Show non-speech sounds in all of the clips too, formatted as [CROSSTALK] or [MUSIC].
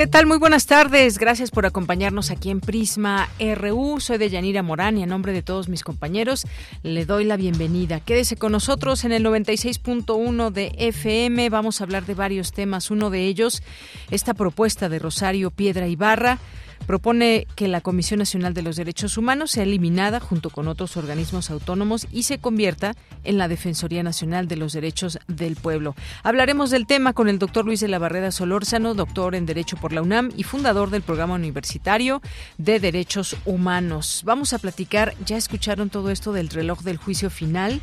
¿Qué tal? Muy buenas tardes. Gracias por acompañarnos aquí en Prisma RU. Soy de Yanira Morán y a nombre de todos mis compañeros le doy la bienvenida. Quédese con nosotros en el 96.1 de FM. Vamos a hablar de varios temas. Uno de ellos, esta propuesta de Rosario Piedra Ibarra propone que la Comisión Nacional de los Derechos Humanos sea eliminada junto con otros organismos autónomos y se convierta en la Defensoría Nacional de los Derechos del Pueblo. Hablaremos del tema con el doctor Luis de la Barrera Solórzano, doctor en Derecho por la UNAM y fundador del Programa Universitario de Derechos Humanos. Vamos a platicar, ya escucharon todo esto del reloj del juicio final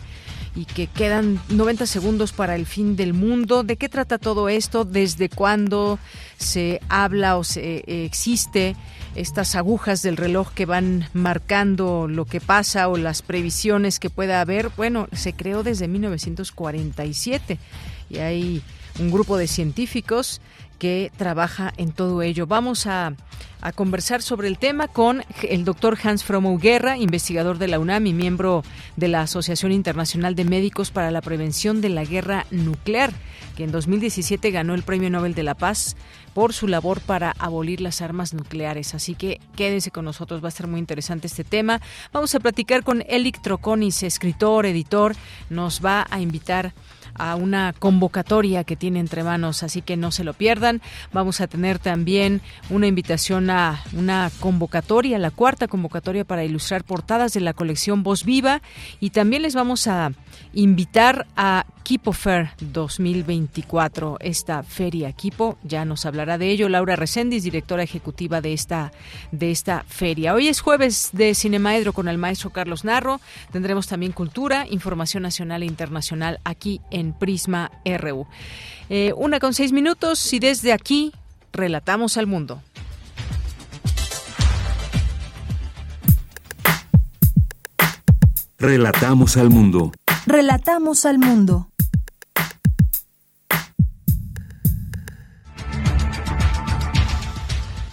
y que quedan 90 segundos para el fin del mundo. ¿De qué trata todo esto? ¿Desde cuándo se habla o se eh, existe estas agujas del reloj que van marcando lo que pasa o las previsiones que pueda haber? Bueno, se creó desde 1947 y hay un grupo de científicos que trabaja en todo ello. Vamos a, conversar sobre el tema con el doctor Hans Fromo Guerra, investigador de la UNAM y miembro de la Asociación Internacional de Médicos para la Prevención de la Guerra Nuclear, que en 2017 ganó el Premio Nobel de la Paz por su labor para abolir las armas nucleares. Así que quédense con nosotros, va a ser muy interesante este tema. Vamos a platicar con Elic Troconis, escritor, editor, nos va a invitar una convocatoria que tiene entre manos, así que no se lo pierdan. Vamos a tener también una invitación a una convocatoria, la cuarta convocatoria para ilustrar portadas de la colección Voz Viva y también les vamos a invitar a Kipo Fair 2024, esta feria Kipo, ya nos hablará de ello Laura Reséndiz, directora ejecutiva de esta de esta feria. Hoy es jueves de Cinemaedro con el maestro Carlos Narro. Tendremos también cultura, información nacional e internacional aquí en Prisma RU. Eh, una con seis minutos y desde aquí relatamos al mundo. Relatamos al mundo. Relatamos al mundo.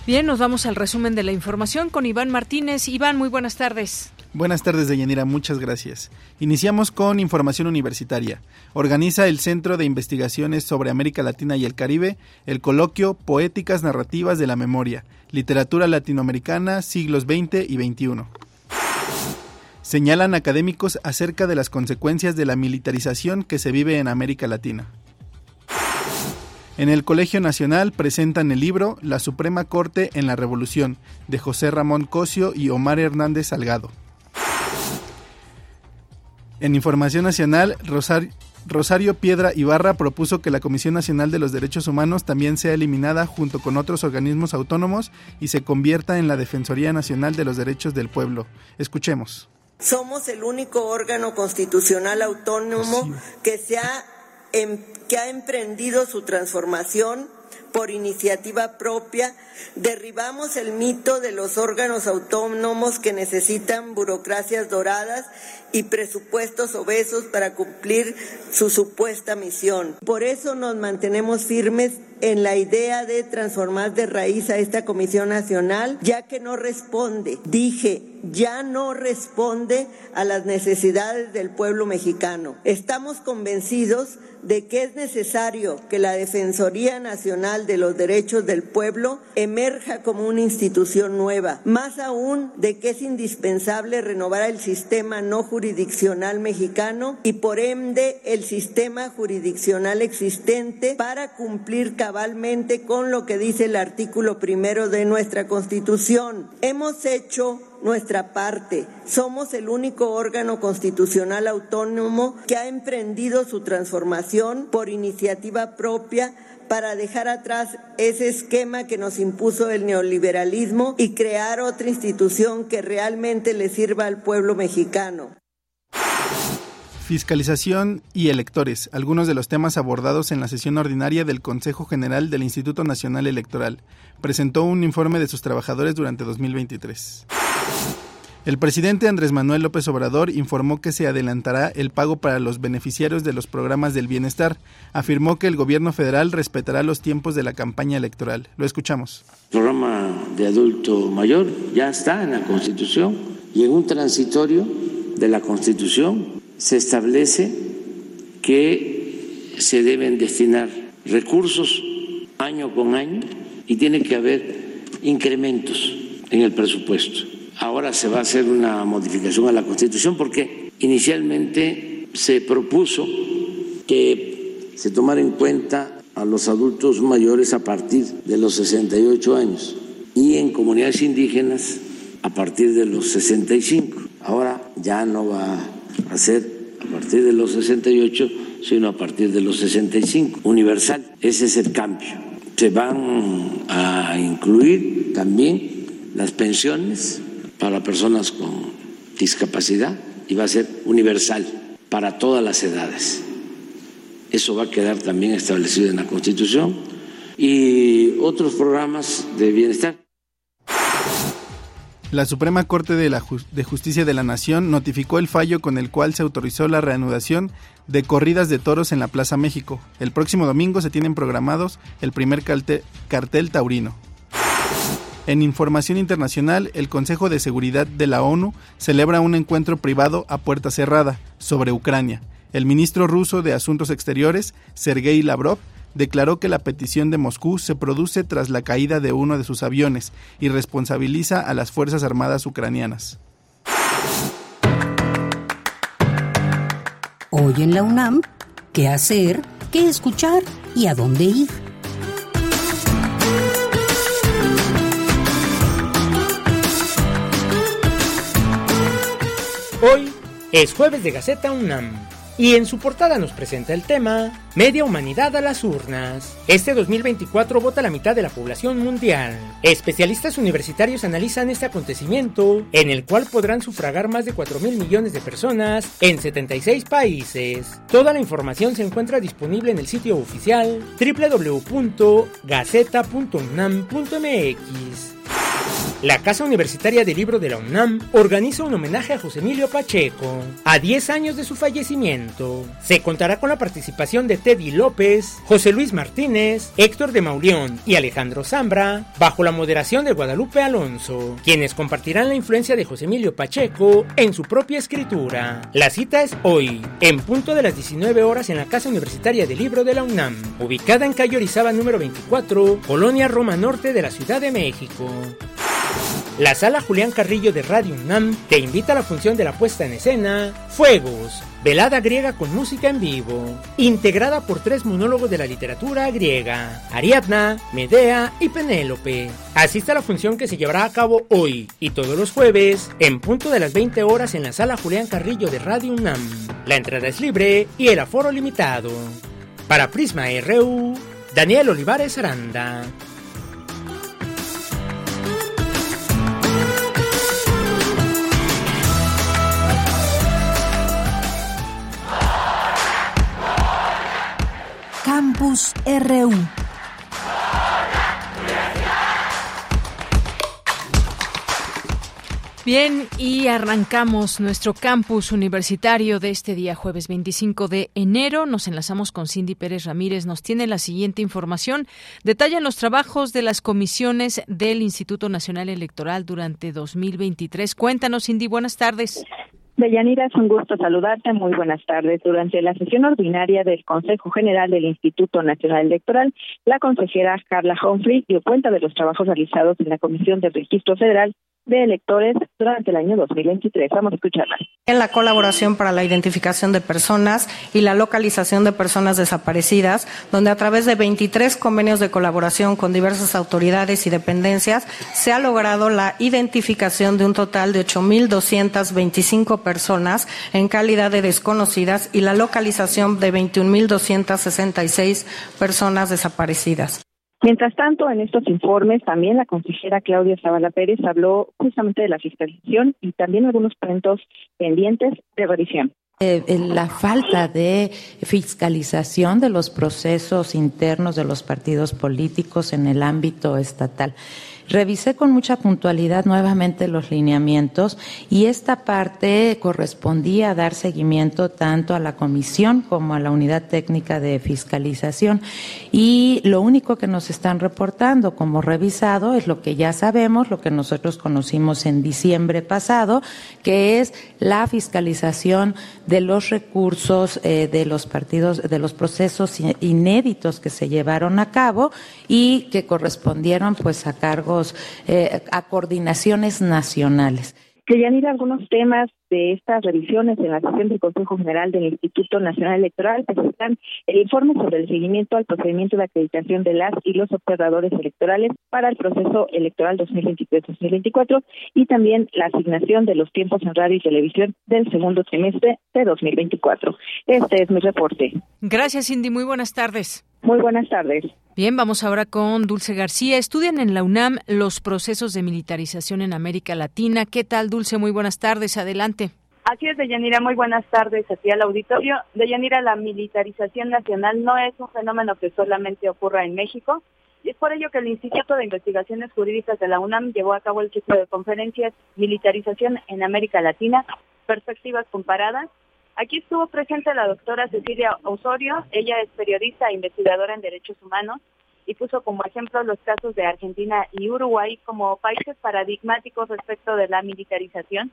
Bien, nos vamos al resumen de la información con Iván Martínez. Iván, muy buenas tardes. Buenas tardes, Deyanira, muchas gracias. Iniciamos con información universitaria. Organiza el Centro de Investigaciones sobre América Latina y el Caribe el coloquio Poéticas Narrativas de la Memoria, Literatura Latinoamericana, siglos XX y XXI. Señalan académicos acerca de las consecuencias de la militarización que se vive en América Latina. En el Colegio Nacional presentan el libro La Suprema Corte en la Revolución, de José Ramón Cosio y Omar Hernández Salgado. En Información Nacional, Rosario, Piedra Ibarra propuso que la Comisión Nacional de los Derechos Humanos también sea eliminada junto con otros organismos autónomos y se convierta en la Defensoría Nacional de los Derechos del Pueblo. Escuchemos. Somos el único órgano constitucional autónomo que se ha Em, que ha emprendido su transformación por iniciativa propia, derribamos el mito de los órganos autónomos que necesitan burocracias doradas y presupuestos obesos para cumplir su supuesta misión. Por eso nos mantenemos firmes en la idea de transformar de raíz a esta Comisión Nacional, ya que no responde, dije, ya no responde a las necesidades del pueblo mexicano. Estamos convencidos de que es necesario que la Defensoría Nacional de los Derechos del Pueblo emerja como una institución nueva, más aún de que es indispensable renovar el sistema no jurisdiccional mexicano y por ende el sistema jurisdiccional existente para cumplir cabalmente con lo que dice el artículo primero de nuestra Constitución. Hemos hecho nuestra parte. Somos el único órgano constitucional autónomo que ha emprendido su transformación por iniciativa propia para dejar atrás ese esquema que nos impuso el neoliberalismo y crear otra institución que realmente le sirva al pueblo mexicano. Fiscalización y electores, algunos de los temas abordados en la sesión ordinaria del Consejo General del Instituto Nacional Electoral. Presentó un informe de sus trabajadores durante 2023. El presidente Andrés Manuel López Obrador informó que se adelantará el pago para los beneficiarios de los programas del bienestar. Afirmó que el gobierno federal respetará los tiempos de la campaña electoral. Lo escuchamos. El programa de adulto mayor ya está en la Constitución y en un transitorio de la Constitución se establece que se deben destinar recursos año con año y tiene que haber incrementos en el presupuesto. Ahora se va a hacer una modificación a la Constitución porque inicialmente se propuso que se tomara en cuenta a los adultos mayores a partir de los 68 años y en comunidades indígenas a partir de los 65. Ahora ya no va a ser a partir de los 68, sino a partir de los 65. Universal, ese es el cambio. Se van a incluir también las pensiones para personas con discapacidad y va a ser universal para todas las edades. Eso va a quedar también establecido en la Constitución y otros programas de bienestar. La Suprema Corte de, la de Justicia de la Nación notificó el fallo con el cual se autorizó la reanudación de corridas de toros en la Plaza México. El próximo domingo se tienen programados el primer cartel taurino. En información internacional, el Consejo de Seguridad de la ONU celebra un encuentro privado a puerta cerrada sobre Ucrania. El ministro ruso de Asuntos Exteriores, Sergei Lavrov, declaró que la petición de Moscú se produce tras la caída de uno de sus aviones y responsabiliza a las Fuerzas Armadas ucranianas. Hoy en la UNAM, ¿qué hacer? ¿Qué escuchar? ¿Y a dónde ir? Hoy es jueves de Gaceta UNAM y en su portada nos presenta el tema Media humanidad a las urnas. Este 2024 vota la mitad de la población mundial. Especialistas universitarios analizan este acontecimiento, en el cual podrán sufragar más de 4 mil millones de personas en 76 países. Toda la información se encuentra disponible en el sitio oficial www.gaceta.unam.mx. La Casa Universitaria del Libro de la UNAM organiza un homenaje a José Emilio Pacheco, a 10 años de su fallecimiento. Se contará con la participación de Teddy López, José Luis Martínez, Héctor de Mauleón y Alejandro Zambra, bajo la moderación de Guadalupe Alonso, quienes compartirán la influencia de José Emilio Pacheco en su propia escritura. La cita es hoy, en punto de las 19 horas en la Casa Universitaria del Libro de la UNAM, ubicada en calle Orizaba número 24, Colonia Roma Norte de la Ciudad de México. La sala Julián Carrillo de Radio UNAM te invita a la función de la puesta en escena Fuegos, velada griega con música en vivo, integrada por tres monólogos de la literatura griega, Ariadna, Medea y Penélope. Asista a la función que se llevará a cabo hoy y todos los jueves en punto de las 20 horas en la sala Julián Carrillo de Radio UNAM. La entrada es libre y el aforo limitado. Para Prisma RU, Daniel Olivares Aranda. Campus RU. Bien, y arrancamos nuestro campus universitario de este día, jueves 25 de enero. Nos enlazamos con Cindy Pérez Ramírez. Nos tiene la siguiente información. Detallan los trabajos de las comisiones del Instituto Nacional Electoral durante 2023. Cuéntanos, Cindy. Buenas tardes. Deyanira, es un gusto saludarte. Muy buenas tardes. Durante la sesión ordinaria del Consejo General del Instituto Nacional Electoral, la consejera Carla Humphrey dio cuenta de los trabajos realizados en la Comisión de Registro Federal de electores durante el año 2023. Vamos a escucharla. En la colaboración para la identificación de personas y la localización de personas desaparecidas, donde a través de 23 convenios de colaboración con diversas autoridades y dependencias se ha logrado la identificación de un total de 8.225 personas en calidad de desconocidas y la localización de 21.266 personas desaparecidas. Mientras tanto, en estos informes, también la consejera Claudia Zavala Pérez habló justamente de la fiscalización y también algunos puntos pendientes de revisión. Eh, la falta de fiscalización de los procesos internos de los partidos políticos en el ámbito estatal. Revisé con mucha puntualidad nuevamente los lineamientos y esta parte correspondía a dar seguimiento tanto a la comisión como a la unidad técnica de fiscalización. Y lo único que nos están reportando como revisado es lo que ya sabemos, lo que nosotros conocimos en diciembre pasado, que es la fiscalización de los recursos eh, de los partidos, de los procesos inéditos que se llevaron a cabo y que correspondieron pues a cargo eh, a coordinaciones nacionales. Querían ir a algunos temas de estas revisiones en la sesión del Consejo General del Instituto Nacional Electoral presentan el informe sobre el seguimiento al procedimiento de acreditación de las y los observadores electorales para el proceso electoral 2023-2024 y también la asignación de los tiempos en radio y televisión del segundo trimestre de 2024. Este es mi reporte. Gracias, Cindy. Muy buenas tardes. Muy buenas tardes. Bien, vamos ahora con Dulce García. Estudian en la UNAM los procesos de militarización en América Latina. ¿Qué tal, Dulce? Muy buenas tardes. Adelante. Así es, Deyanira, muy buenas tardes aquí al auditorio. Deyanira, la militarización nacional no es un fenómeno que solamente ocurra en México, y es por ello que el Instituto de Investigaciones Jurídicas de la UNAM llevó a cabo el ciclo de conferencias Militarización en América Latina, Perspectivas Comparadas, Aquí estuvo presente la doctora Cecilia Osorio, ella es periodista e investigadora en derechos humanos y puso como ejemplo los casos de Argentina y Uruguay como países paradigmáticos respecto de la militarización,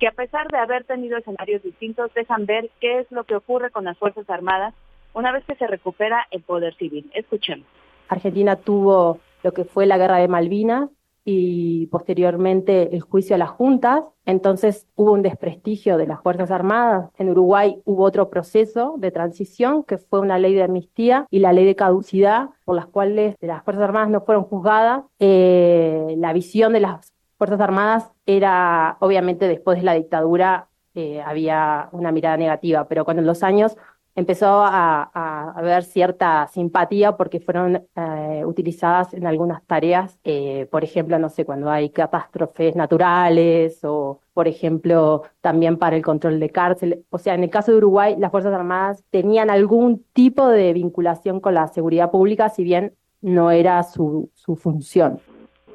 que a pesar de haber tenido escenarios distintos, dejan ver qué es lo que ocurre con las Fuerzas Armadas una vez que se recupera el poder civil. Escuchemos. Argentina tuvo lo que fue la guerra de Malvinas, y posteriormente el juicio a las juntas. Entonces hubo un desprestigio de las Fuerzas Armadas. En Uruguay hubo otro proceso de transición que fue una ley de amnistía y la ley de caducidad por las cuales las Fuerzas Armadas no fueron juzgadas. Eh, la visión de las Fuerzas Armadas era, obviamente, después de la dictadura eh, había una mirada negativa, pero con los años empezó a, haber cierta simpatía porque fueron eh, utilizadas en algunas tareas, eh, por ejemplo, no sé, cuando hay catástrofes naturales o, por ejemplo, también para el control de cárcel. O sea, en el caso de Uruguay, las Fuerzas Armadas tenían algún tipo de vinculación con la seguridad pública, si bien no era su, su función.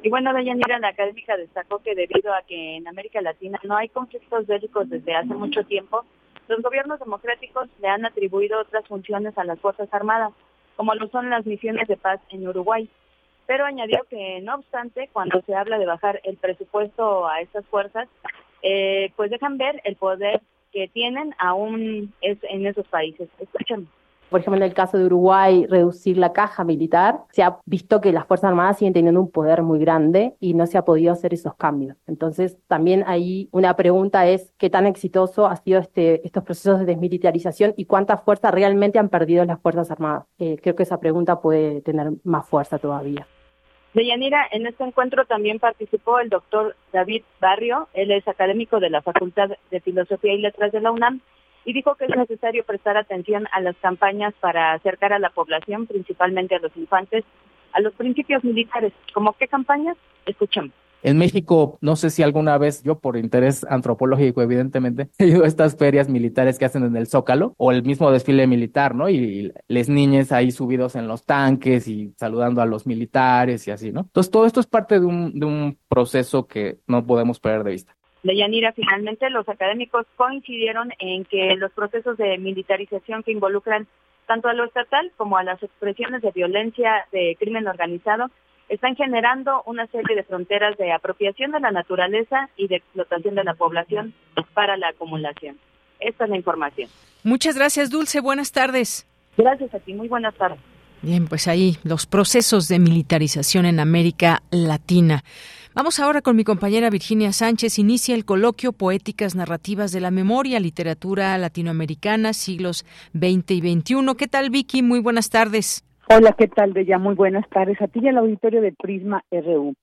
Y bueno, Dayanira, la académica destacó que debido a que en América Latina no hay conflictos bélicos desde hace mucho tiempo, los gobiernos democráticos le han atribuido otras funciones a las Fuerzas Armadas, como lo son las misiones de paz en Uruguay. Pero añadió que, no obstante, cuando se habla de bajar el presupuesto a estas fuerzas, eh, pues dejan ver el poder que tienen aún en esos países. Escuchemos por ejemplo, en el caso de Uruguay, reducir la caja militar, se ha visto que las Fuerzas Armadas siguen teniendo un poder muy grande y no se ha podido hacer esos cambios. Entonces, también ahí una pregunta es qué tan exitoso ha sido este, estos procesos de desmilitarización y cuánta fuerza realmente han perdido las Fuerzas Armadas. Eh, creo que esa pregunta puede tener más fuerza todavía. Deyanira, en este encuentro también participó el doctor David Barrio, él es académico de la Facultad de Filosofía y Letras de la UNAM y dijo que es necesario prestar atención a las campañas para acercar a la población, principalmente a los infantes, a los principios militares. ¿Cómo qué campañas? Escuchemos. En México, no sé si alguna vez yo por interés antropológico, evidentemente, [LAUGHS] he ido a estas ferias militares que hacen en el Zócalo o el mismo desfile militar, ¿no? Y les niñes ahí subidos en los tanques y saludando a los militares y así, ¿no? Entonces, todo esto es parte de un, de un proceso que no podemos perder de vista. De Yanira, finalmente los académicos coincidieron en que los procesos de militarización que involucran tanto a lo estatal como a las expresiones de violencia de crimen organizado están generando una serie de fronteras de apropiación de la naturaleza y de explotación de la población para la acumulación. Esta es la información. Muchas gracias, Dulce. Buenas tardes. Gracias a ti. Muy buenas tardes. Bien, pues ahí los procesos de militarización en América Latina. Vamos ahora con mi compañera Virginia Sánchez. Inicia el coloquio Poéticas Narrativas de la Memoria, Literatura Latinoamericana, siglos XX y XXI. ¿Qué tal, Vicky? Muy buenas tardes. Hola, ¿qué tal, Bella? Muy buenas tardes. A ti y al auditorio del Prisma RU.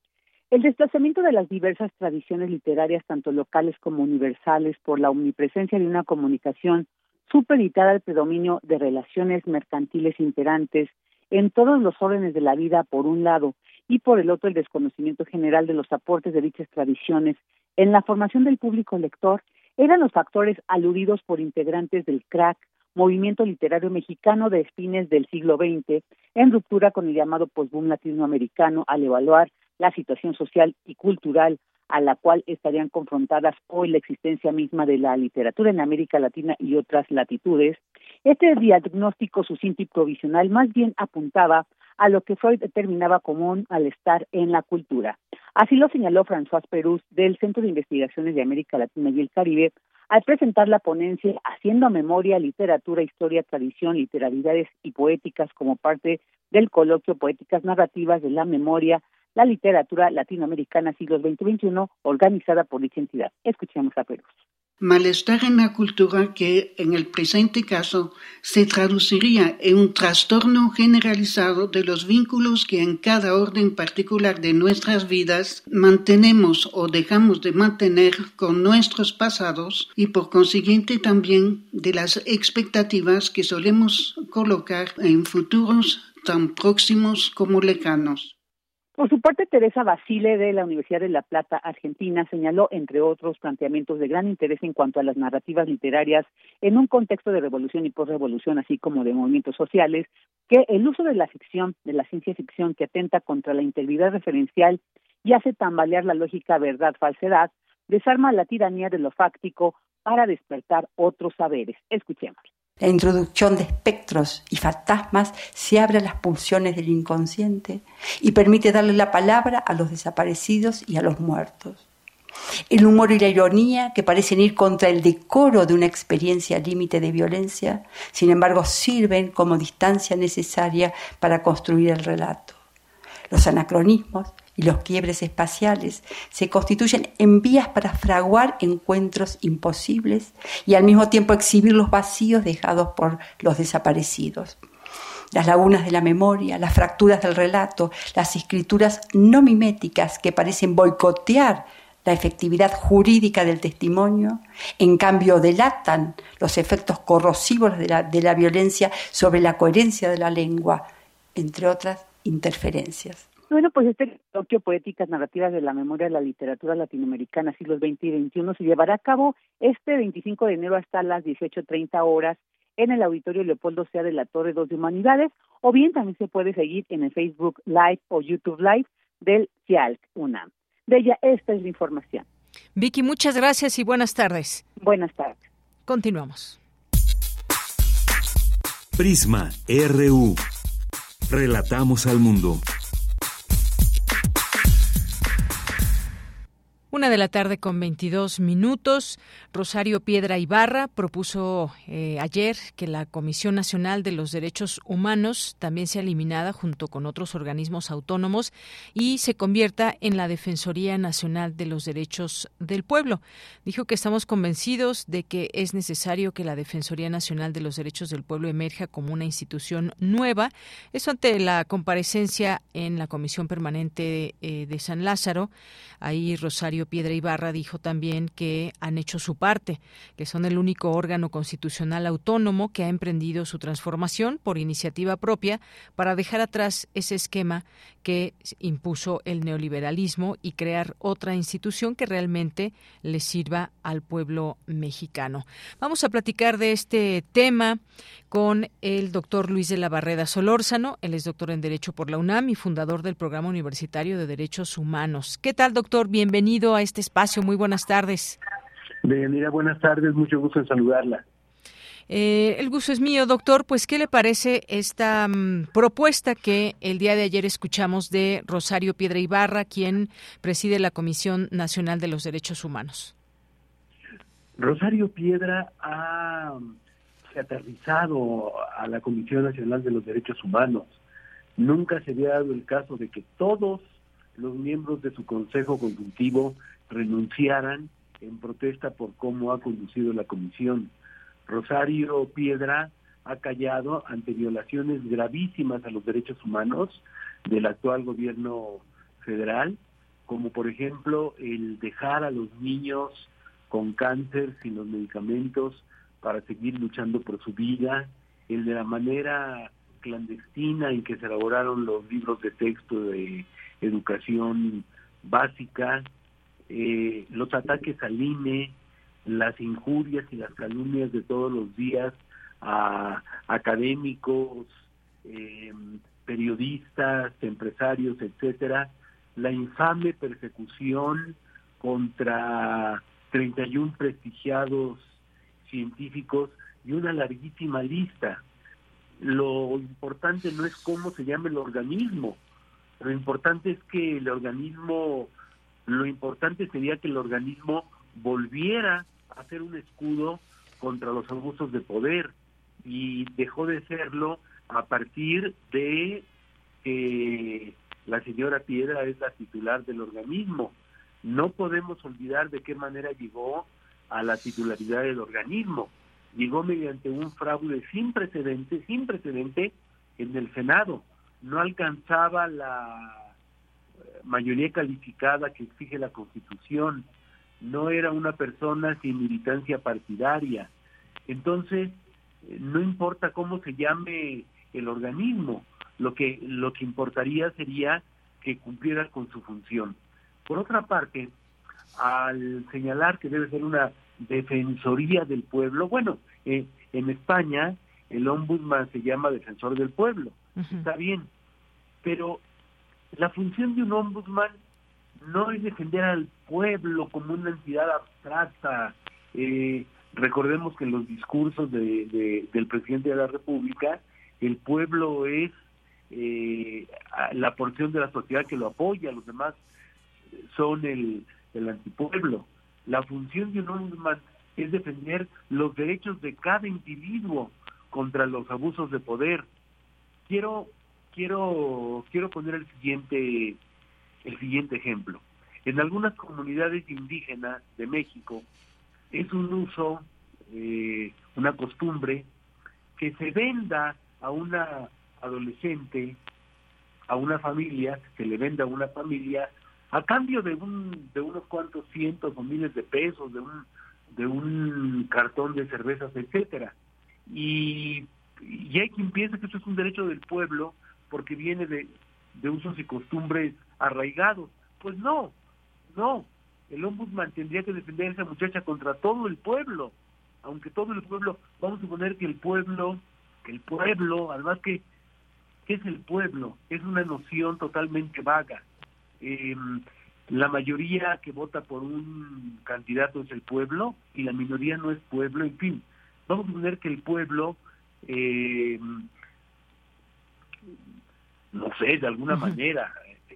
El desplazamiento de las diversas tradiciones literarias, tanto locales como universales, por la omnipresencia de una comunicación supeditada al predominio de relaciones mercantiles imperantes en todos los órdenes de la vida, por un lado, y por el otro el desconocimiento general de los aportes de dichas tradiciones. En la formación del público lector eran los factores aludidos por integrantes del CRAC, movimiento literario mexicano de fines del siglo XX, en ruptura con el llamado postboom latinoamericano al evaluar la situación social y cultural a la cual estarían confrontadas hoy la existencia misma de la literatura en América Latina y otras latitudes, este diagnóstico sucinto y provisional más bien apuntaba a lo que Freud determinaba como un malestar en la cultura. Así lo señaló François Perus del Centro de Investigaciones de América Latina y el Caribe al presentar la ponencia Haciendo Memoria, Literatura, Historia, Tradición, Literalidades y Poéticas como parte del coloquio Poéticas Narrativas de la Memoria, la Literatura Latinoamericana siglos XX-XXI, organizada por dicha entidad. Escuchemos a Perus malestar en la cultura que en el presente caso se traduciría en un trastorno generalizado de los vínculos que en cada orden particular de nuestras vidas mantenemos o dejamos de mantener con nuestros pasados y por consiguiente también de las expectativas que solemos colocar en futuros tan próximos como lejanos. Por su parte, Teresa Basile de la Universidad de La Plata, Argentina, señaló, entre otros planteamientos de gran interés en cuanto a las narrativas literarias en un contexto de revolución y posrevolución, así como de movimientos sociales, que el uso de la ficción, de la ciencia ficción que atenta contra la integridad referencial y hace tambalear la lógica verdad-falsedad, desarma la tiranía de lo fáctico para despertar otros saberes. Escuchemos. La introducción de espectros y fantasmas se abre a las pulsiones del inconsciente y permite darle la palabra a los desaparecidos y a los muertos. El humor y la ironía, que parecen ir contra el decoro de una experiencia límite de violencia, sin embargo sirven como distancia necesaria para construir el relato. Los anacronismos, y los quiebres espaciales se constituyen en vías para fraguar encuentros imposibles y al mismo tiempo exhibir los vacíos dejados por los desaparecidos. Las lagunas de la memoria, las fracturas del relato, las escrituras no miméticas que parecen boicotear la efectividad jurídica del testimonio, en cambio delatan los efectos corrosivos de la, de la violencia sobre la coherencia de la lengua, entre otras interferencias. Bueno, pues este coloquio Poéticas Narrativas de la Memoria de la Literatura Latinoamericana siglos XX y XXI se llevará a cabo este 25 de enero hasta las 18.30 horas en el Auditorio Leopoldo Sea de la Torre 2 de Humanidades, o bien también se puede seguir en el Facebook Live o YouTube Live del CIALC UNAM. De ella, esta es la información. Vicky, muchas gracias y buenas tardes. Buenas tardes. Continuamos. Prisma RU. Relatamos al mundo. Una de la tarde con 22 minutos. Rosario Piedra Ibarra propuso eh, ayer que la Comisión Nacional de los Derechos Humanos también sea eliminada junto con otros organismos autónomos y se convierta en la Defensoría Nacional de los Derechos del Pueblo. Dijo que estamos convencidos de que es necesario que la Defensoría Nacional de los Derechos del Pueblo emerja como una institución nueva. Eso ante la comparecencia en la Comisión Permanente eh, de San Lázaro. Ahí Rosario Piedra Ibarra dijo también que han hecho su parte, que son el único órgano constitucional autónomo que ha emprendido su transformación por iniciativa propia para dejar atrás ese esquema que impuso el neoliberalismo y crear otra institución que realmente le sirva al pueblo mexicano. Vamos a platicar de este tema con el doctor Luis de la Barreda Solórzano. Él es doctor en Derecho por la UNAM y fundador del Programa Universitario de Derechos Humanos. ¿Qué tal, doctor? Bienvenido a este espacio. Muy buenas tardes. Bienvenida, buenas tardes. Mucho gusto en saludarla. Eh, el gusto es mío, doctor. Pues, ¿qué le parece esta mm, propuesta que el día de ayer escuchamos de Rosario Piedra Ibarra, quien preside la Comisión Nacional de los Derechos Humanos? Rosario Piedra ha aterrizado a la Comisión Nacional de los Derechos Humanos Nunca se había dado el caso de que todos los miembros de su consejo consultivo renunciaran en protesta por cómo ha conducido la comisión. Rosario Piedra ha callado ante violaciones gravísimas a los derechos humanos del actual gobierno federal, como por ejemplo el dejar a los niños con cáncer sin los medicamentos para seguir luchando por su vida, el de la manera clandestina en que se elaboraron los libros de texto de educación básica, eh, los ataques al INE, las injurias y las calumnias de todos los días a académicos, eh, periodistas, empresarios, etcétera, la infame persecución contra 31 prestigiados científicos y una larguísima lista. Lo importante no es cómo se llama el organismo, lo importante es que el organismo, lo importante sería que el organismo volviera a ser un escudo contra los abusos de poder y dejó de serlo a partir de que la señora Piedra es la titular del organismo. No podemos olvidar de qué manera llegó a la titularidad del organismo. Llegó mediante un fraude sin precedente, sin precedente en el Senado. No alcanzaba la eh, mayoría calificada que exige la Constitución. No era una persona sin militancia partidaria. Entonces, eh, no importa cómo se llame el organismo, lo que lo que importaría sería que cumpliera con su función. Por otra parte, al señalar que debe ser una defensoría del pueblo, bueno, eh, en España el ombudsman se llama defensor del pueblo, está bien, pero la función de un ombudsman no es defender al pueblo como una entidad abstracta. Eh, recordemos que en los discursos de, del presidente de la República, el pueblo es eh, la porción de la sociedad que lo apoya, los demás son el, el antipueblo. La función de un ombudsman es defender los derechos de cada individuo contra los abusos de poder. Quiero quiero quiero poner el siguiente el siguiente ejemplo. En algunas comunidades indígenas de México es un uso, eh, una costumbre que se venda a una adolescente, a una familia, que le venda a una familia a cambio de un de unos cuantos cientos o miles de pesos, de un de un cartón de cervezas, etcétera. Y, y hay quien piensa que eso es un derecho del pueblo porque viene de, de usos y costumbres arraigados. Pues no, no. El ombudsman tendría que defender a esa muchacha contra todo el pueblo, aunque todo el pueblo, vamos a suponer que el pueblo, que el pueblo, además que, ¿qué es el pueblo? Es una noción totalmente vaga. Eh, la mayoría que vota por un candidato es el pueblo y la minoría no es pueblo, en fin, vamos a suponer que el pueblo, eh, no sé, de alguna manera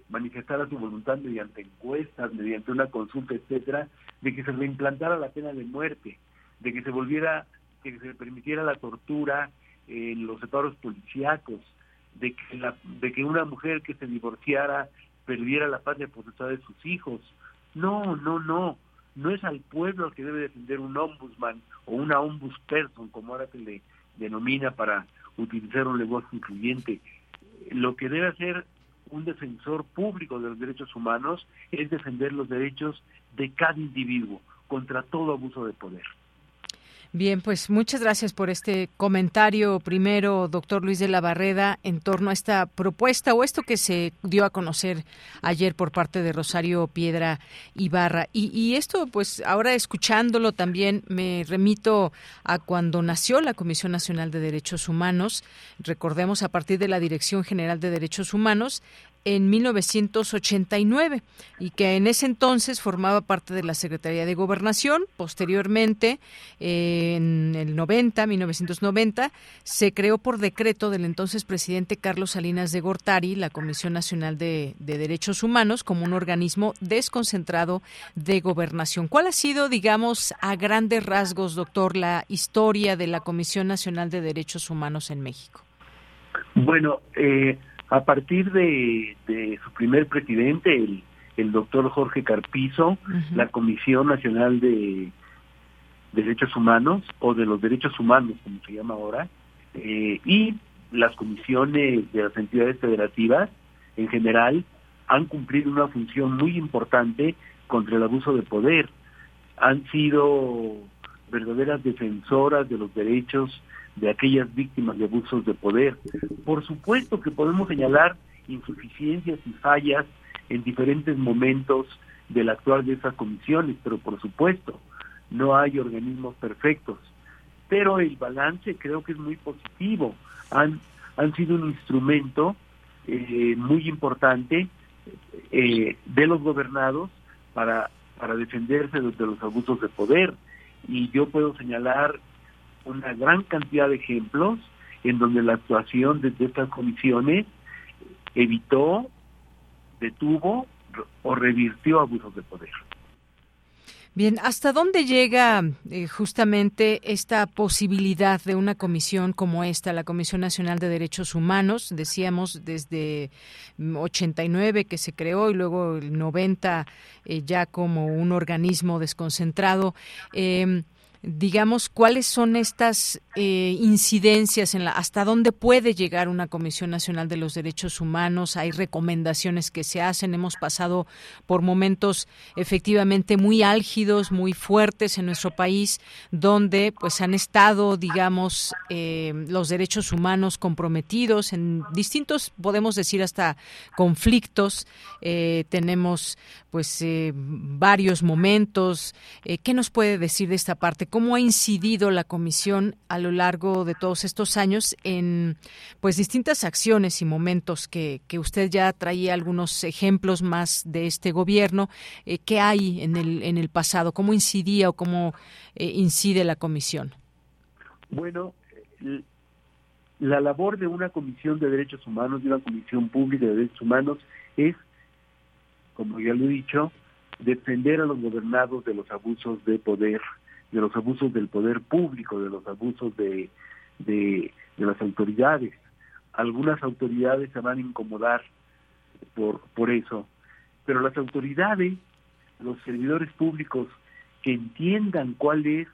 manifestara su voluntad mediante encuestas, mediante una consulta, etcétera, de que se reimplantara la pena de muerte, de que se volviera, que se permitiera la tortura en los separos policíacos, de que, la, de que una mujer que se divorciara perdiera la patria potestad de sus hijos. No, no, no. No es al pueblo al que debe defender un ombudsman o una ombudsperson, como ahora se le denomina para utilizar un lenguaje incluyente. Lo que debe hacer un defensor público de los derechos humanos es defender los derechos de cada individuo contra todo abuso de poder. Bien, pues muchas gracias por este comentario primero, doctor Luis de la Barreda, en torno a esta propuesta o esto que se dio a conocer ayer por parte de Rosario Piedra Ibarra. Y, y esto, pues ahora escuchándolo también me remito a cuando nació la Comisión Nacional de Derechos Humanos. Recordemos a partir de la Dirección General de Derechos Humanos, en 1989 y que en ese entonces formaba parte de la Secretaría de Gobernación. Posteriormente, en el 90, 1990, se creó por decreto del entonces presidente Carlos Salinas de Gortari la Comisión Nacional de, de Derechos Humanos como un organismo desconcentrado de gobernación. ¿Cuál ha sido, digamos, a grandes rasgos, doctor, la historia de la Comisión Nacional de Derechos Humanos en México? Bueno, eh, A partir de, su primer presidente, el, el doctor Jorge Carpizo, la Comisión Nacional de Derechos Humanos, o de los Derechos Humanos, como se llama ahora, eh, y las comisiones de las entidades federativas en general han cumplido una función muy importante contra el abuso de poder. Han sido verdaderas defensoras de los derechos de aquellas víctimas de abusos de poder. Por supuesto que podemos señalar insuficiencias y fallas en diferentes momentos del actual de esas comisiones, pero por supuesto no hay organismos perfectos. Pero el balance creo que es muy positivo. Han, han sido un instrumento eh, muy importante eh, de los gobernados para, para defenderse de los abusos de poder. Y yo puedo señalar una gran cantidad de ejemplos en donde la actuación de, estas comisiones evitó, detuvo o revirtió abusos de poder. Bien, ¿hasta dónde llega eh, justamente esta posibilidad de una comisión como esta, la Comisión Nacional de Derechos Humanos? Decíamos desde 89 que se creó y luego el 90 eh, ya como un organismo desconcentrado. Eh, digamos, cuáles son estas eh, incidencias en la, hasta dónde puede llegar una Comisión Nacional de los Derechos Humanos. Hay recomendaciones que se hacen. Hemos pasado por momentos efectivamente muy álgidos, muy fuertes en nuestro país, donde pues han estado, digamos, eh, los derechos humanos comprometidos en distintos, podemos decir hasta conflictos. Eh, tenemos pues varios momentos. ¿Qué nos puede decir de esta parte? Cómo ha incidido la comisión a lo largo de todos estos años en pues distintas acciones y momentos que, que usted ya traía algunos ejemplos más de este gobierno. Eh, ¿Qué hay en el, en el pasado? ¿Cómo incidía o cómo eh, incide la comisión? Bueno, la labor de una comisión de derechos humanos, de una comisión pública de derechos humanos, es, como ya lo he dicho, defender a los gobernados de los abusos de poder de los abusos del poder público, de los abusos de, de, las autoridades. Algunas autoridades se van a incomodar por, por eso, pero las autoridades, los servidores públicos que entiendan cuál es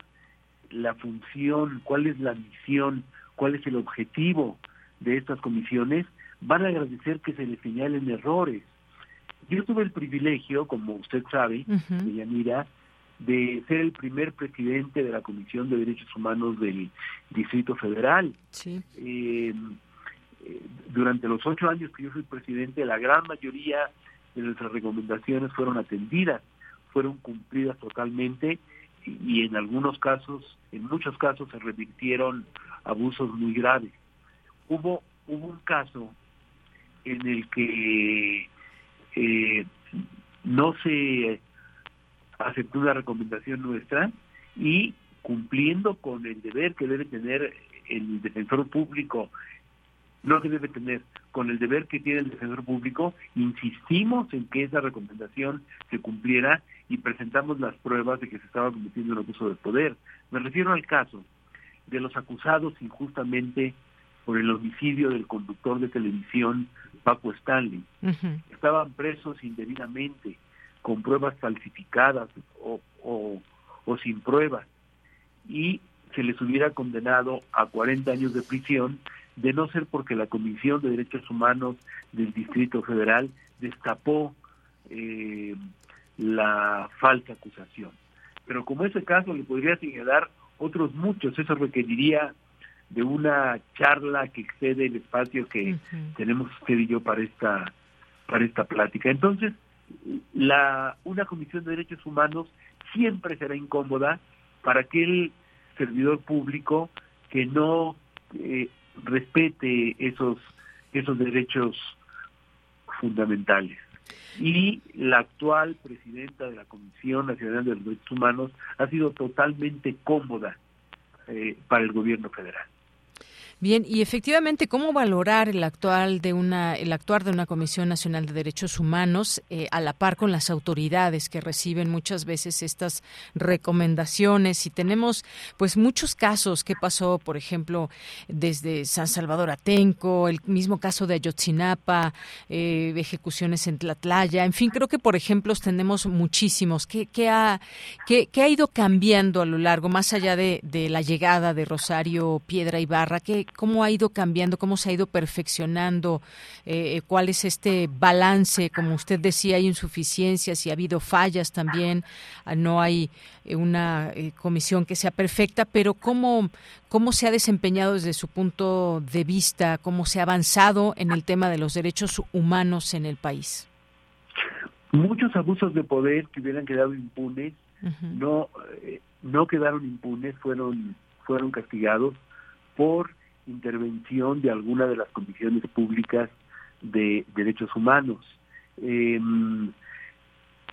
la función, cuál es la misión, cuál es el objetivo de estas comisiones, van a agradecer que se les señalen errores. Yo tuve el privilegio, como usted sabe, de Yanira, de ser el primer presidente de la Comisión de Derechos Humanos del Distrito Federal. Eh, eh, durante los ocho años que yo fui presidente, la gran mayoría de nuestras recomendaciones fueron atendidas, fueron cumplidas totalmente y, en algunos casos, en muchos casos se revirtieron abusos muy graves. Hubo, hubo un caso en el que eh, no se aceptó una recomendación nuestra y cumpliendo con el deber que debe tener el defensor público, no que debe tener, con el deber que tiene el defensor público, insistimos en que esa recomendación se cumpliera y presentamos las pruebas de que se estaba cometiendo un abuso de poder. Me refiero al caso de los acusados injustamente por el homicidio del conductor de televisión Paco Stanley. Estaban presos indebidamente con pruebas falsificadas o, o, sin pruebas y se les hubiera condenado a 40 años de prisión de no ser porque la Comisión de Derechos Humanos del Distrito Federal destapó eh, la falsa acusación. Pero como ese caso le podría señalar otros muchos, eso requeriría de una charla que excede el espacio que tenemos usted y yo para esta para esta plática. Entonces, la, una comisión de derechos humanos siempre será incómoda para aquel servidor público que no eh, respete esos, esos derechos fundamentales. Y la actual presidenta de la Comisión Nacional de los Derechos Humanos ha sido totalmente cómoda eh, para el gobierno federal. Bien, y efectivamente, ¿cómo valorar el actual de una, el actuar de una Comisión Nacional de Derechos Humanos eh, a la par con las autoridades que reciben muchas veces estas recomendaciones? Y tenemos, pues, muchos casos que pasó, por ejemplo, desde San Salvador Atenco, el mismo caso de Ayotzinapa, eh, ejecuciones en Tlatlaya, en fin, creo que por ejemplos tenemos muchísimos. ¿Qué, qué ha, qué, qué, ha ido cambiando a lo largo, más allá de, de la llegada de Rosario Piedra Ibarra? ¿Qué, cómo ha ido cambiando, cómo se ha ido perfeccionando, eh, eh, cuál es este balance, como usted decía, hay insuficiencias y ha habido fallas también, ah, no hay eh, una comisión que sea perfecta, pero cómo, cómo se ha desempeñado desde su punto de vista, cómo se ha avanzado en el tema de los derechos humanos en el país. Muchos abusos de poder que hubieran quedado impunes no no quedaron impunes, fueron fueron castigados por intervención de alguna de las comisiones públicas de derechos humanos. Em,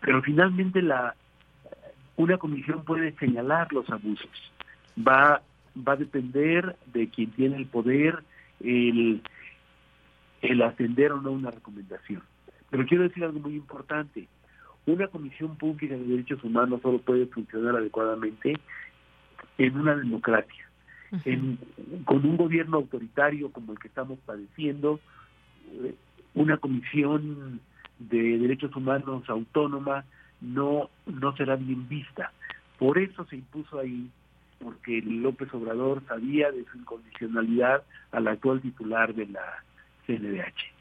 pero finalmente la una comisión puede señalar los abusos. Va, va a depender de quien tiene el poder el, el atender o no una recomendación. Pero quiero decir algo muy importante. Una comisión pública de derechos humanos solo puede funcionar adecuadamente en una democracia con un gobierno autoritario como el que estamos padeciendo, eh, una comisión de derechos humanos autónoma no, no será bien vista. Por eso se impuso ahí, porque López Obrador sabía de su incondicionalidad al actual titular de la CNDH.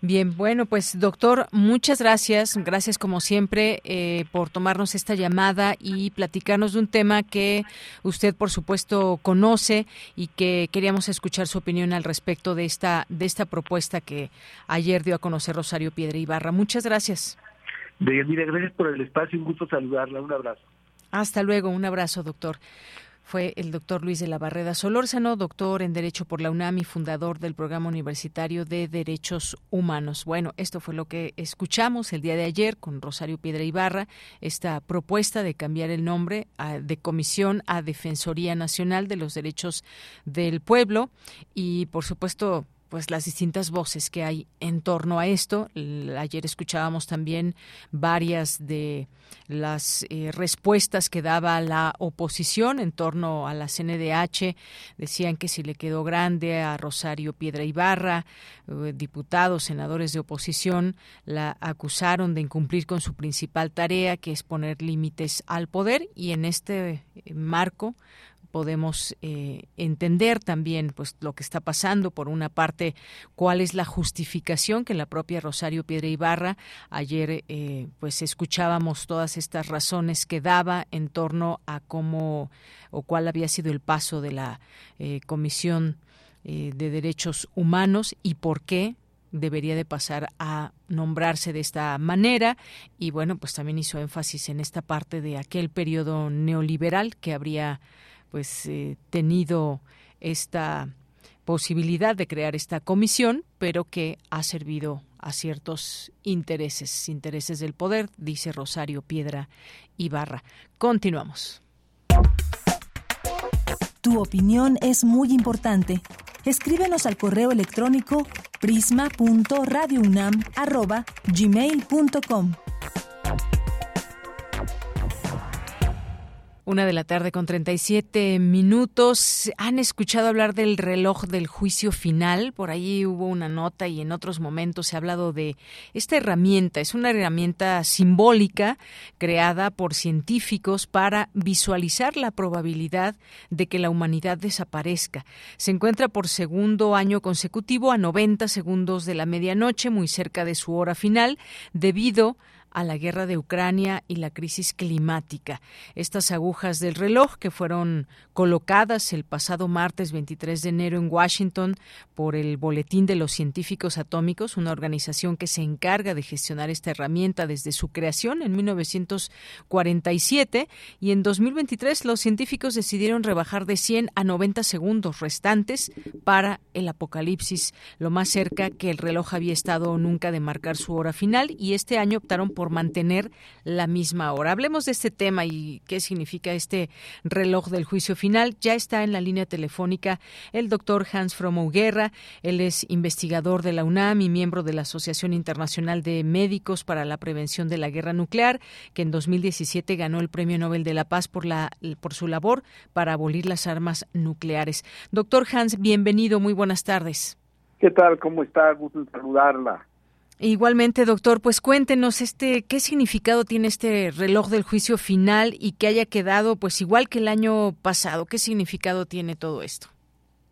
Bien, bueno, pues doctor, muchas gracias. Gracias como siempre eh, por tomarnos esta llamada y platicarnos de un tema que usted, por supuesto, conoce y que queríamos escuchar su opinión al respecto de esta, de esta propuesta que ayer dio a conocer Rosario Piedra Ibarra. Muchas gracias. Gracias por el espacio. Un gusto saludarla. Un abrazo. Hasta luego. Un abrazo, doctor fue el doctor Luis de la Barreda Solórzano, doctor en Derecho por la UNAM y fundador del Programa Universitario de Derechos Humanos. Bueno, esto fue lo que escuchamos el día de ayer con Rosario Piedra Ibarra, esta propuesta de cambiar el nombre de Comisión a Defensoría Nacional de los Derechos del Pueblo y, por supuesto, pues las distintas voces que hay en torno a esto. Ayer escuchábamos también varias de las eh, respuestas que daba la oposición en torno a la CNDH. Decían que si le quedó grande a Rosario Piedra Ibarra, eh, diputados, senadores de oposición, la acusaron de incumplir con su principal tarea, que es poner límites al poder. Y en este eh, marco, podemos eh, entender también pues lo que está pasando. Por una parte cuál es la justificación que la propia Rosario Piedra Ibarra ayer eh, pues escuchábamos todas estas razones que daba en torno a cómo o cuál había sido el paso de la eh, comisión de derechos humanos y por qué debería de pasar a nombrarse de esta manera. Y bueno pues también hizo énfasis en esta parte de aquel periodo neoliberal que habría pues eh, tenido esta posibilidad de crear esta comisión, pero que ha servido a ciertos intereses, intereses del poder, dice Rosario Piedra Ibarra. Continuamos. Tu opinión es muy importante. Escríbenos al correo electrónico prisma.radiounam@gmail.com. Una de la tarde con 37 minutos. ¿Han escuchado hablar del reloj del juicio final? Por ahí hubo una nota y en otros momentos se ha hablado de esta herramienta. Es una herramienta simbólica creada por científicos para visualizar la probabilidad de que la humanidad desaparezca. Se encuentra por segundo año consecutivo a 90 segundos de la medianoche, muy cerca de su hora final, debido a a la guerra de Ucrania y la crisis climática. Estas agujas del reloj que fueron colocadas el pasado martes 23 de enero en Washington por el Boletín de los Científicos Atómicos, una organización que se encarga de gestionar esta herramienta desde su creación en 1947 y en 2023 los científicos decidieron rebajar de 100 a 90 segundos restantes para el apocalipsis, lo más cerca que el reloj había estado nunca de marcar su hora final y este año optaron por mantener la misma hora. Hablemos de este tema y qué significa este reloj del juicio final. Ya está en la línea telefónica el doctor Hans Fromo Guerra. Él es investigador de la UNAM y miembro de la Asociación Internacional de Médicos para la Prevención de la Guerra Nuclear, que en 2017 ganó el Premio Nobel de la Paz por, la, por su labor para abolir las armas nucleares. Doctor Hans, bienvenido. Muy buenas tardes. ¿Qué tal? ¿Cómo está? Gusto saludarla. Igualmente, doctor, pues cuéntenos este qué significado tiene este reloj del juicio final y que haya quedado pues igual que el año pasado. ¿Qué significado tiene todo esto?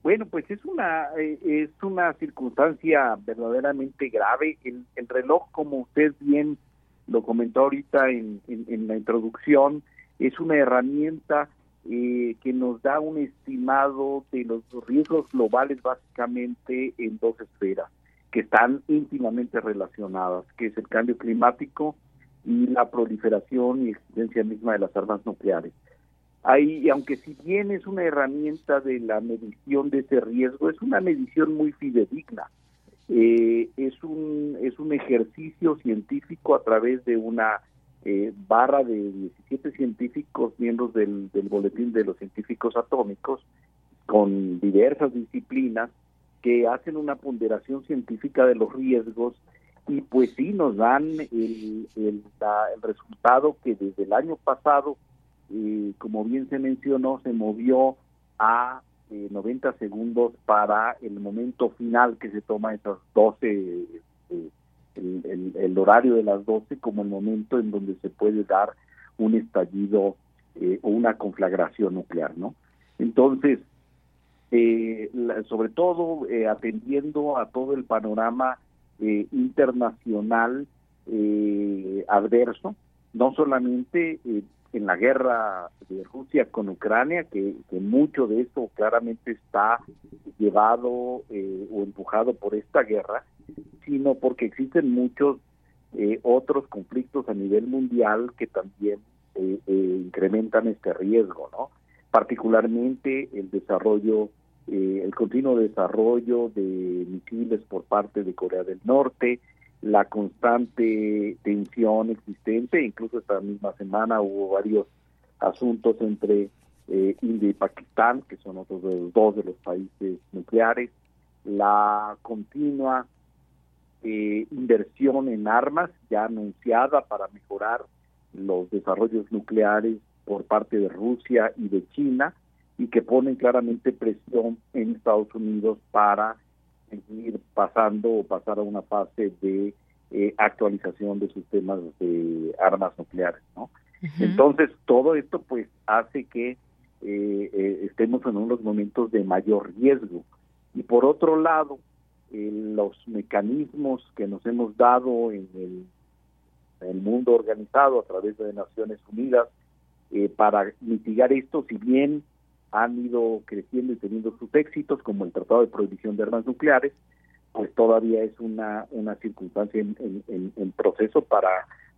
Bueno, pues es una eh, es una circunstancia verdaderamente grave. El, reloj, como usted bien lo comentó ahorita en, en, la introducción, es una herramienta eh, que nos da un estimado de los riesgos globales básicamente en dos esferas que están íntimamente relacionadas, que es el cambio climático y la proliferación y existencia misma de las armas nucleares. Ahí, aunque si bien es una herramienta de la medición de ese riesgo, es una medición muy fidedigna. Eh, es un es un ejercicio científico a través de una eh, barra de 17 científicos miembros del, del boletín de los científicos atómicos con diversas disciplinas que hacen una ponderación científica de los riesgos y pues sí nos dan el, el, resultado que desde el año pasado, eh, como bien se mencionó, se movió a 90 eh, segundos para el momento final que se toma esas 12, eh, el, el, horario de las 12 como el momento en donde se puede dar un estallido o una conflagración nuclear, ¿no? Entonces, eh, sobre todo eh, atendiendo a todo el panorama eh, internacional eh, adverso, no solamente en la guerra de Rusia con Ucrania, que, mucho de esto claramente está llevado o empujado por esta guerra, sino porque existen muchos otros conflictos a nivel mundial que también incrementan este riesgo, ¿no? Particularmente el desarrollo, eh, el continuo desarrollo de misiles por parte de Corea del Norte, la constante tensión existente, incluso esta misma semana hubo varios asuntos entre eh, India y Pakistán, que son otros de los dos de los países nucleares, la continua eh, inversión en armas ya anunciada para mejorar los desarrollos nucleares por parte de Rusia y de China y que ponen claramente presión en Estados Unidos para seguir pasando o pasar a una fase de eh, actualización de sistemas de armas nucleares, ¿no? Entonces todo esto pues hace que eh, eh, estemos en unos momentos de mayor riesgo y por otro lado los mecanismos que nos hemos dado en el, en el mundo organizado a través de Naciones Unidas eh, para mitigar esto, si bien han ido creciendo y teniendo sus éxitos, como el Tratado de Prohibición de Armas Nucleares, pues todavía es una, una circunstancia en, en proceso para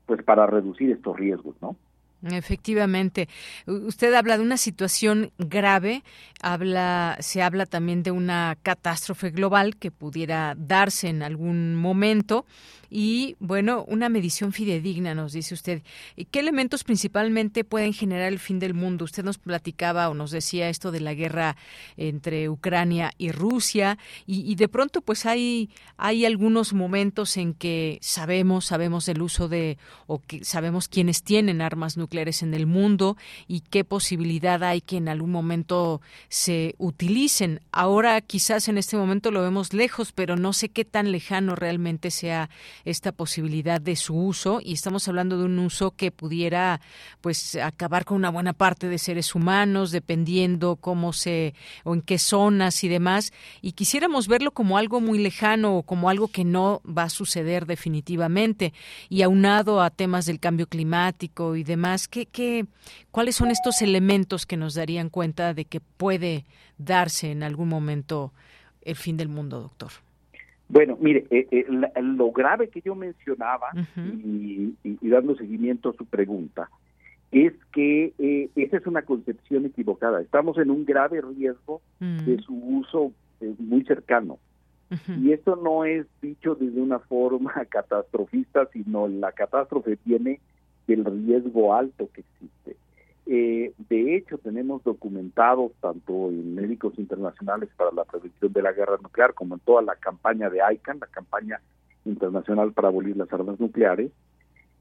pues para reducir estos riesgos, ¿no? Efectivamente. Usted habla de una situación grave, habla, se habla también de una catástrofe global que pudiera darse en algún momento y, bueno, una medición fidedigna, nos dice usted. ¿Qué elementos principalmente pueden generar el fin del mundo? Usted nos platicaba o nos decía esto de la guerra entre Ucrania y Rusia y, de pronto pues hay, hay algunos momentos en que sabemos, sabemos del uso de o que sabemos quiénes tienen armas nucleares en el mundo y qué posibilidad hay que en algún momento se utilicen. Ahora quizás en este momento lo vemos lejos, pero no sé qué tan lejano realmente sea esta posibilidad de su uso. Y estamos hablando de un uso que pudiera pues acabar con una buena parte de seres humanos dependiendo cómo se o en qué zonas y demás. Y quisiéramos verlo como algo muy lejano o como algo que no va a suceder definitivamente. Y aunado a temas del cambio climático y demás ¿qué, qué, cuáles son estos elementos que nos darían cuenta de que puede darse en algún momento el fin del mundo doctor bueno, mire, eh, eh, lo grave que yo mencionaba y, dando seguimiento a su pregunta es que eh, esa es una concepción equivocada. Estamos en un grave riesgo de mm. su uso muy cercano. Y eso no es dicho desde una forma [LAUGHS] catastrofista, sino la catástrofe viene del riesgo alto que existe. Eh, de hecho, tenemos documentados tanto en médicos internacionales para la prevención de la guerra nuclear como en toda la campaña de ICANN, la campaña internacional para abolir las armas nucleares,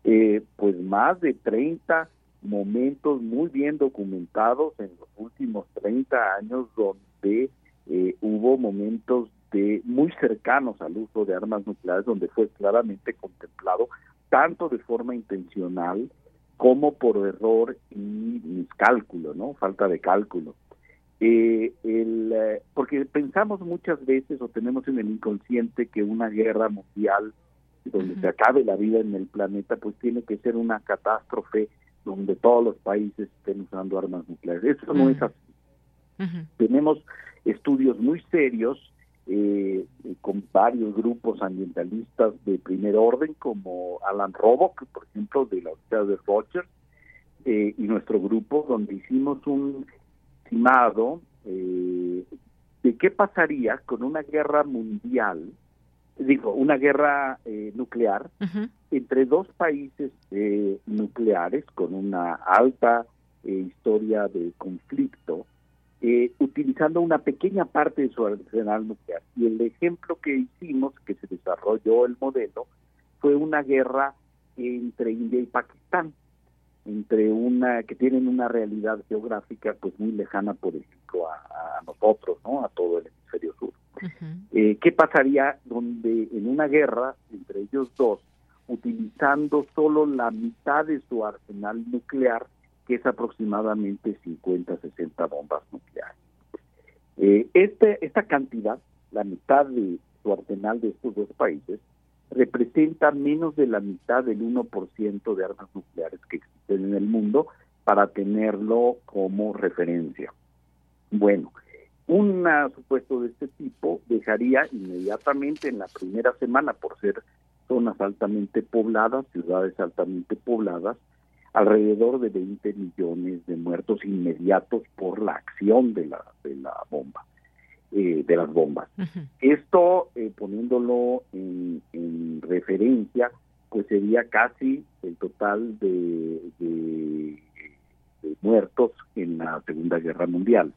eh, pues más de 30 momentos muy bien documentados en los últimos 30 años donde eh, hubo momentos de muy cercanos al uso de armas nucleares donde fue claramente contemplado tanto de forma intencional como por error y miscálculo, ¿no? Falta de cálculo. Eh, el, eh, porque pensamos muchas veces o tenemos en el inconsciente que una guerra mundial donde se acabe la vida en el planeta, pues tiene que ser una catástrofe donde todos los países estén usando armas nucleares. Eso no es así. Tenemos estudios muy serios eh, con varios grupos ambientalistas de primer orden, como Alan Robock, por ejemplo, de la Universidad de Rogers, eh, y nuestro grupo, donde hicimos un estimado eh, de qué pasaría con una guerra mundial, digo, una guerra eh, nuclear entre dos países nucleares con una alta historia de conflicto eh, utilizando una pequeña parte de su arsenal nuclear. Y el ejemplo que hicimos, que se desarrolló el modelo, fue una guerra entre India y Pakistán, entre una que tienen una realidad geográfica pues muy lejana, por ejemplo, a, nosotros, ¿no? A todo el hemisferio sur. Eh, ¿Qué pasaría donde en una guerra entre ellos dos, utilizando solo la mitad de su arsenal nuclear, que es aproximadamente 50, 60 bombas nucleares. Eh, este, esta cantidad, la mitad de su arsenal de estos dos países, representa menos de la mitad del 1% de armas nucleares que existen en el mundo para tenerlo como referencia. Bueno, un supuesto de este tipo dejaría inmediatamente en la primera semana, por ser zonas altamente pobladas, ciudades altamente pobladas, alrededor de 20 millones de muertos inmediatos por la acción de la, de la bomba, eh, de las bombas. Esto, eh, poniéndolo en, referencia, pues sería casi el total de, de, muertos en la Segunda Guerra Mundial.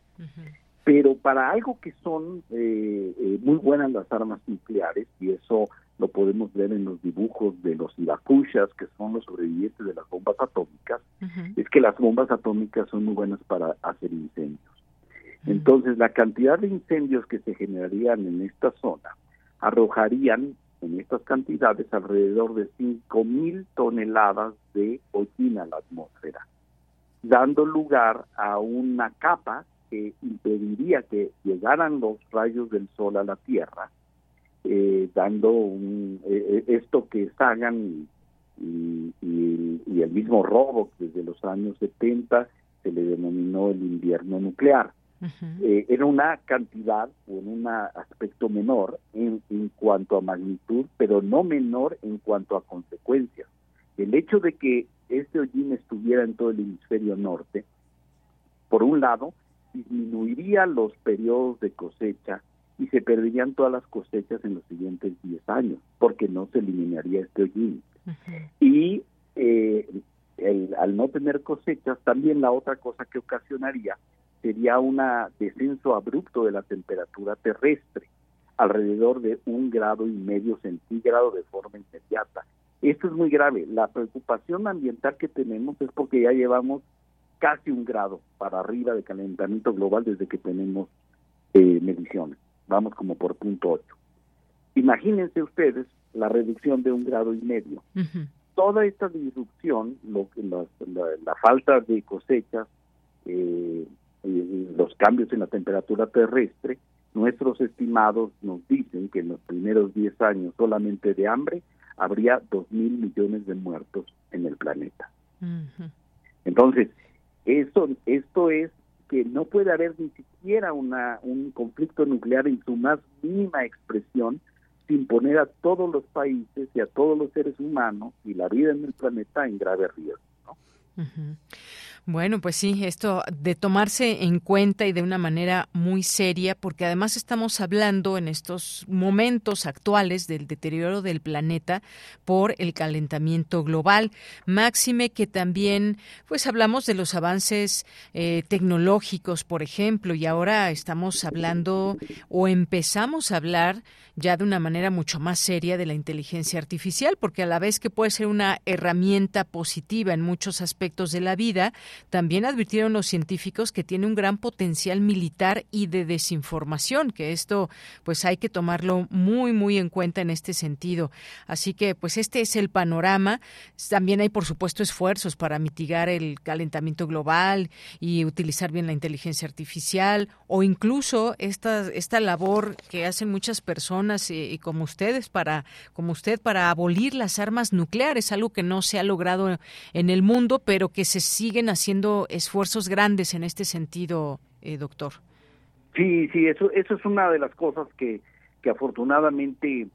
Pero para algo que son eh, muy buenas las armas nucleares, y eso lo podemos ver en los dibujos de los Hibakushas, que son los sobrevivientes de las bombas atómicas, es que las bombas atómicas son muy buenas para hacer incendios. Entonces, la cantidad de incendios que se generarían en esta zona arrojarían en estas cantidades alrededor de 5.000 toneladas de hollín a la atmósfera, dando lugar a una capa que impediría que llegaran los rayos del sol a la Tierra eh, dando un, eh, eh, esto que Sagan y, y, el mismo Robo desde los años 70 se le denominó el invierno nuclear. era una cantidad o en un aspecto menor en, en cuanto a magnitud, pero no menor en cuanto a consecuencias. El hecho de que este hollín estuviera en todo el hemisferio norte, por un lado, disminuiría los periodos de cosecha y se perderían todas las cosechas en los siguientes 10 años, porque no se eliminaría este hollín. Y eh, el, al no tener cosechas, también la otra cosa que ocasionaría sería un descenso abrupto de la temperatura terrestre, alrededor de un grado y medio centígrado de forma inmediata. Esto es muy grave. La preocupación ambiental que tenemos es porque ya llevamos casi un grado para arriba de calentamiento global desde que tenemos eh, mediciones vamos como por punto 8. Imagínense ustedes la reducción de un grado y medio. Toda esta disrupción, lo, la, la, falta de cosechas, eh, los cambios en la temperatura terrestre, nuestros estimados nos dicen que en los primeros 10 años solamente de hambre habría 2 mil millones de muertos en el planeta. Entonces, eso, esto es que no puede haber ni siquiera una, un conflicto nuclear en su más mínima expresión sin poner a todos los países y a todos los seres humanos y la vida en el planeta en grave riesgo. Bueno, pues sí, esto de tomarse en cuenta y de una manera muy seria, porque además estamos hablando en estos momentos actuales del deterioro del planeta por el calentamiento global. Máxime que también, pues hablamos de los avances eh, tecnológicos, por ejemplo, y ahora estamos hablando o empezamos a hablar ya de una manera mucho más seria de la inteligencia artificial, porque a la vez que puede ser una herramienta positiva en muchos aspectos de la vida, también advirtieron los científicos que tiene un gran potencial militar y de desinformación, que esto pues hay que tomarlo muy muy en cuenta en este sentido. Así que pues este es el panorama. También hay por supuesto esfuerzos para mitigar el calentamiento global y utilizar bien la inteligencia artificial o incluso esta esta labor que hacen muchas personas y, como ustedes para como usted para abolir las armas nucleares, algo que no se ha logrado en el mundo, pero que se siguen haciendo haciendo esfuerzos grandes en este sentido, eh, doctor. Sí, sí, eso, eso es una de las cosas que, que afortunadamente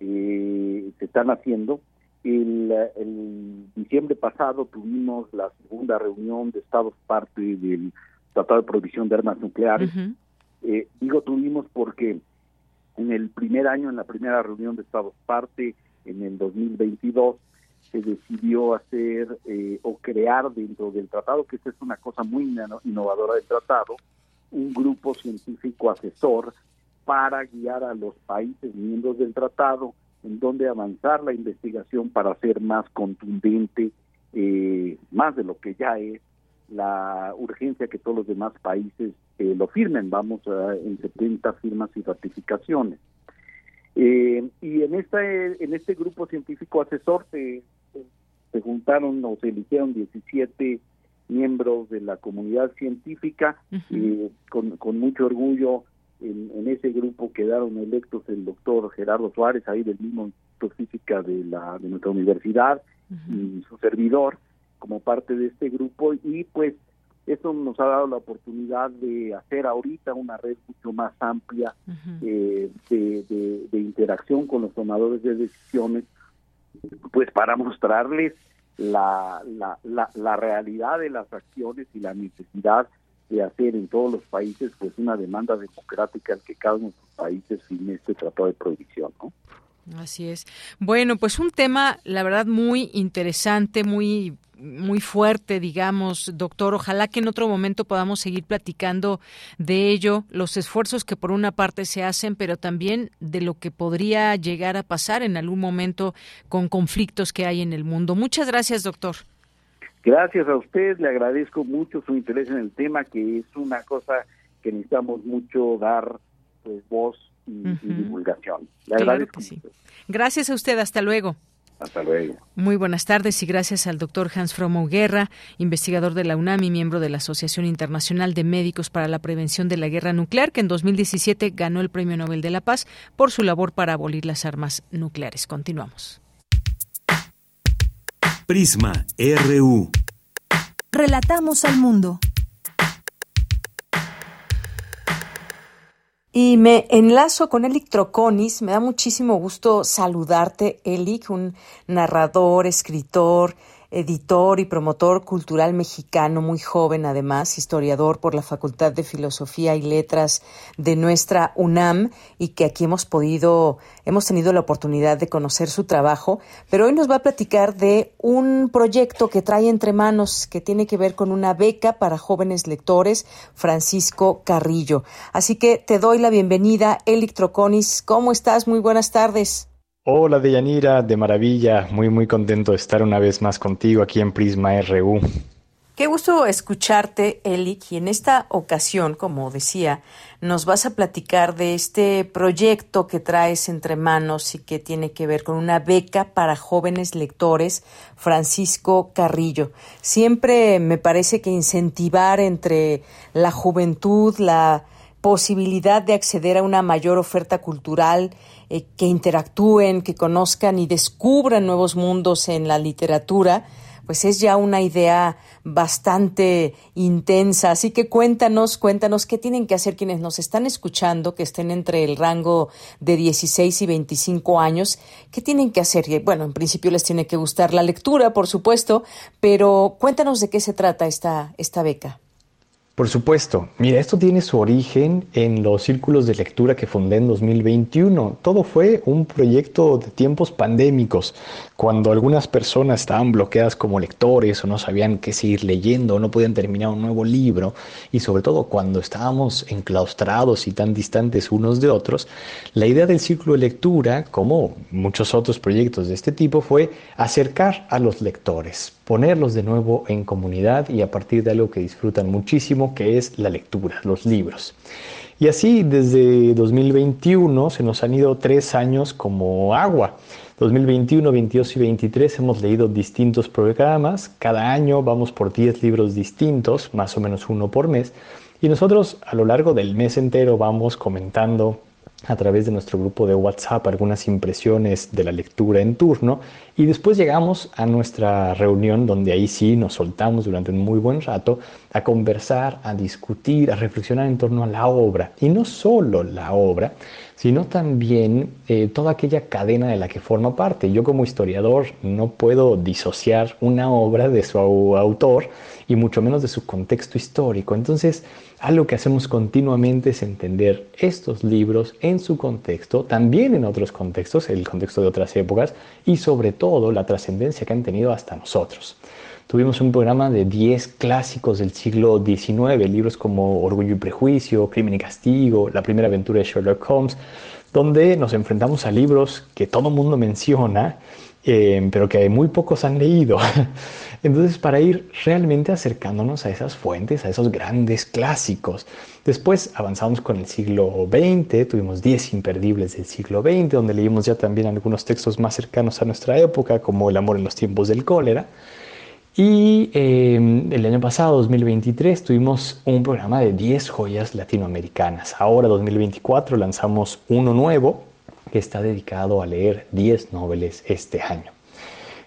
eh, se están haciendo. El, el, diciembre pasado tuvimos la segunda reunión de Estados parte del Tratado de Prohibición de Armas Nucleares. eh, digo tuvimos porque en el primer año, en la primera reunión de Estados parte, en el 2022, se decidió hacer eh, o crear dentro del tratado, que esta es una cosa muy innovadora del tratado, un grupo científico asesor para guiar a los países miembros del tratado en donde avanzar la investigación para hacer más contundente, eh, más de lo que ya es la urgencia que todos los demás países eh, lo firmen. Vamos a, en 70 firmas y ratificaciones. Eh, y en este, en este grupo científico asesor se, se juntaron o se eligieron 17 miembros de la comunidad científica y con, con mucho orgullo en, en, ese grupo quedaron electos el doctor Gerardo Suárez, ahí del mismo Instituto Física de, la, de nuestra universidad, y su servidor como parte de este grupo y pues eso nos ha dado la oportunidad de hacer ahorita una red mucho más amplia eh, de, de, de, interacción con los tomadores de decisiones, pues para mostrarles la, la, la, realidad de las acciones y la necesidad de hacer en todos los países pues una demanda democrática al que cada uno de los países firme este tratado de prohibición, ¿no? Así es. Bueno, pues un tema, la verdad, muy interesante, muy muy fuerte, digamos, doctor. Ojalá que en otro momento podamos seguir platicando de ello, los esfuerzos que por una parte se hacen, pero también de lo que podría llegar a pasar en algún momento con conflictos que hay en el mundo. Muchas gracias, doctor. Gracias a usted, le agradezco mucho su interés en el tema, que es una cosa que necesitamos mucho dar pues, voz y, uh -huh. y divulgación. Le claro agradezco. Que sí. Gracias a usted, hasta luego. Hasta luego. Muy buenas tardes y gracias al doctor Hans Fromo Guerra, investigador de la UNAM y miembro de la Asociación Internacional de Médicos para la Prevención de la Guerra Nuclear, que en 2017 ganó el Premio Nobel de la Paz por su labor para abolir las armas nucleares. Continuamos. Prisma RU. Relatamos al mundo. Y me enlazo con Elic Troconis. Me da muchísimo gusto saludarte, Elic, un narrador, escritor, editor y promotor cultural mexicano, muy joven además, historiador por la Facultad de Filosofía y Letras de nuestra UNAM y que aquí hemos podido, hemos tenido la oportunidad de conocer su trabajo, pero hoy nos va a platicar de un proyecto que trae entre manos que tiene que ver con una beca para jóvenes lectores, Francisco Carrillo. Así que te doy la bienvenida, Elic Troconis. ¿Cómo estás? Muy buenas tardes. Hola Deyanira, de maravilla, muy muy contento de estar una vez más contigo aquí en Prisma RU. Qué gusto escucharte, Elic, y en esta ocasión, como decía, nos vas a platicar de este proyecto que traes entre manos y que tiene que ver con una beca para jóvenes lectores, Francisco Carrillo. Siempre me parece que incentivar entre la juventud, la posibilidad de acceder a una mayor oferta cultural, eh, que interactúen, que conozcan y descubran nuevos mundos en la literatura, pues es ya una idea bastante intensa. Así que cuéntanos, cuéntanos qué tienen que hacer quienes nos están escuchando, que estén entre el rango de 16 y 25 años, qué tienen que hacer. Bueno, en principio les tiene que gustar la lectura, por supuesto, pero cuéntanos de qué se trata esta, esta beca. Por supuesto. Mira, esto tiene su origen en los círculos de lectura que fundé en 2021. Todo fue un proyecto de tiempos pandémicos, cuando algunas personas estaban bloqueadas como lectores o no sabían qué seguir leyendo o no podían terminar un nuevo libro y sobre todo cuando estábamos enclaustrados y tan distantes unos de otros, la idea del círculo de lectura, como muchos otros proyectos de este tipo, fue acercar a los lectores, ponerlos de nuevo en comunidad y a partir de algo que disfrutan muchísimo, que es la lectura, los libros. Y así desde 2021 se nos han ido tres años como agua. 2021, 22 y 23 hemos leído distintos programas. Cada año vamos por 10 libros distintos, más o menos uno por mes. Y nosotros a lo largo del mes entero vamos comentando a través de nuestro grupo de WhatsApp algunas impresiones de la lectura en turno y después llegamos a nuestra reunión donde ahí sí nos soltamos durante un muy buen rato a conversar, a discutir, a reflexionar en torno a la obra y no solo la obra, sino también eh, toda aquella cadena de la que forma parte. Yo como historiador no puedo disociar una obra de su autor y mucho menos de su contexto histórico. Entonces, algo que hacemos continuamente es entender estos libros en su contexto, también en otros contextos, el contexto de otras épocas y sobre todo la trascendencia que han tenido hasta nosotros. Tuvimos un programa de 10 clásicos del siglo XIX, libros como Orgullo y Prejuicio, Crimen y Castigo, La primera aventura de Sherlock Holmes, donde nos enfrentamos a libros que todo el mundo menciona, eh, pero que muy pocos han leído. [LAUGHS] Entonces, para ir realmente acercándonos a esas fuentes, a esos grandes clásicos. Después avanzamos con el siglo XX, tuvimos 10 imperdibles del siglo XX, donde leímos ya también algunos textos más cercanos a nuestra época, como El amor en los tiempos del cólera. Y em, el año pasado, 2023, tuvimos un programa de 10 joyas latinoamericanas. Ahora, 2024, lanzamos uno nuevo que está dedicado a leer 10 noveles este año.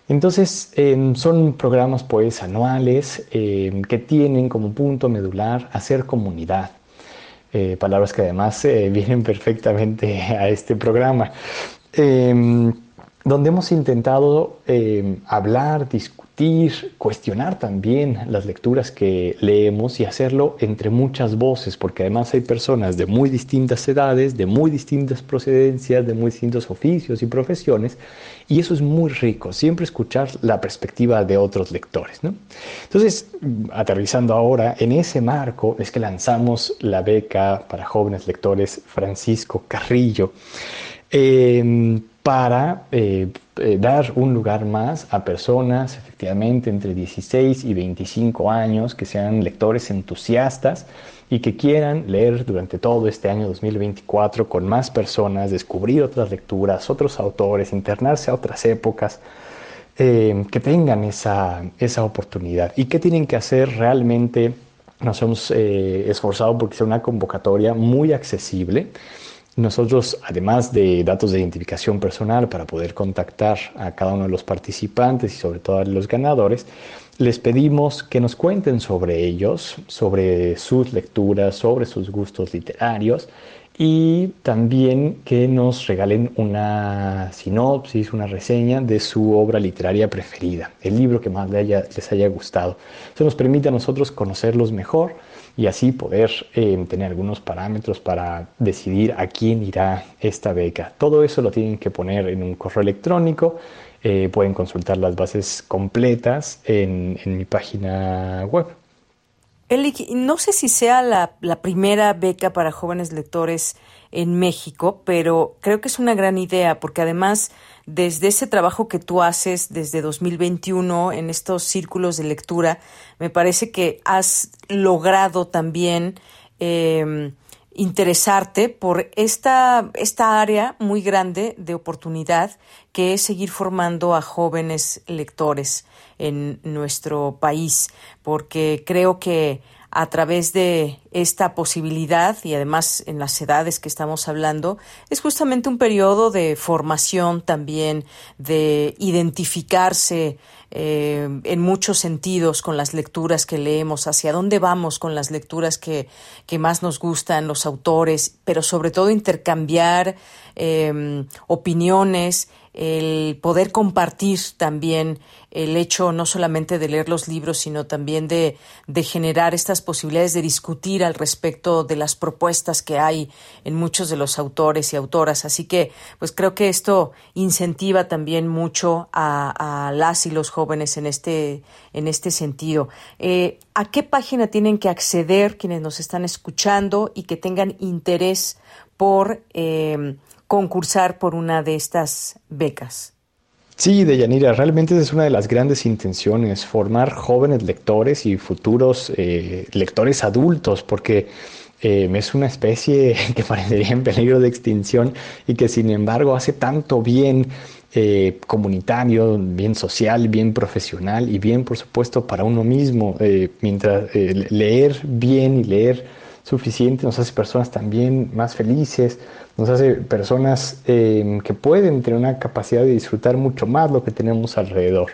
Entonces, em, son programas pues anuales em, que tienen como punto medular hacer comunidad. Eh, palabras que además eh, [LAUGHS] vienen perfectamente a este programa, donde hemos intentado hablar, discutir, cuestionar también las lecturas que leemos y hacerlo entre muchas voces, porque además hay personas de muy distintas edades, de muy distintas procedencias, de muy distintos oficios y profesiones, y eso es muy rico, siempre escuchar la perspectiva de otros lectores. ¿no? Entonces, aterrizando ahora, en ese marco es que lanzamos la beca para jóvenes lectores Francisco Carrillo. Em, para eh, eh, dar un lugar más a personas efectivamente entre 16 y 25 años que sean lectores entusiastas y que quieran leer durante todo este año 2024 con más personas, descubrir otras lecturas, otros autores, internarse a otras épocas, eh, que tengan esa, esa oportunidad. ¿Y qué tienen que hacer realmente? Nos hemos esforzado porque sea una convocatoria muy accesible nosotros, además de datos de identificación personal para poder contactar a cada uno de los participantes y sobre todo a los ganadores, les pedimos que nos cuenten sobre ellos, sobre sus lecturas, sobre sus gustos literarios y también que nos regalen una sinopsis, una reseña de su obra literaria preferida, el libro que más les haya gustado. Eso nos permite a nosotros conocerlos mejor y así poder eh, tener algunos parámetros para decidir a quién irá esta beca. Todo eso lo tienen que poner en un correo electrónico. Eh, pueden consultar las bases completas en, mi página web. Eli, no sé si sea la, la primera beca para jóvenes lectores en México, pero creo que es una gran idea porque además desde ese trabajo que tú haces desde 2021 en estos círculos de lectura, me parece que has logrado también em, interesarte por esta, esta área muy grande de oportunidad que es seguir formando a jóvenes lectores en nuestro país, porque creo que a través de esta posibilidad y además en las edades que estamos hablando, es justamente un periodo de formación también, de identificarse eh, en muchos sentidos con las lecturas que leemos, hacia dónde vamos con las lecturas que, que más nos gustan, los autores, pero sobre todo intercambiar eh, opiniones el poder compartir también el hecho no solamente de leer los libros, sino también de, de, generar estas posibilidades de discutir al respecto de las propuestas que hay en muchos de los autores y autoras. Así que, pues creo que esto incentiva también mucho a, a las y los jóvenes en este, en este sentido. Eh, ¿A qué página tienen que acceder quienes nos están escuchando y que tengan interés por eh, concursar por una de estas becas. Sí, Deyanira, realmente es una de las grandes intenciones, formar jóvenes lectores y futuros eh, lectores adultos, porque es una especie [LAUGHS] que parecería en peligro de extinción y que sin embargo hace tanto bien eh, comunitario, bien social, bien profesional y bien, por supuesto, para uno mismo. mientras leer bien y leer suficiente nos hace personas también más felices, nos hace personas eh, que pueden tener una capacidad de disfrutar mucho más lo que tenemos alrededor.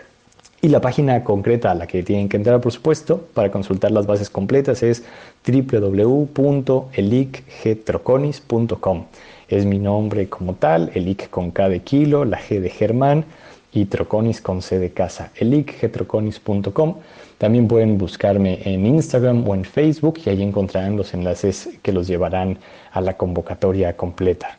Y la página concreta a la que tienen que entrar, por supuesto, para consultar las bases completas es www.elicgetroconis.com. Es mi nombre como tal, Elic con K de kilo, la G de Germán y Troconis con C de casa, elicgetroconis.com. También pueden buscarme en Instagram o en Facebook y ahí encontrarán los enlaces que los llevarán a la convocatoria completa.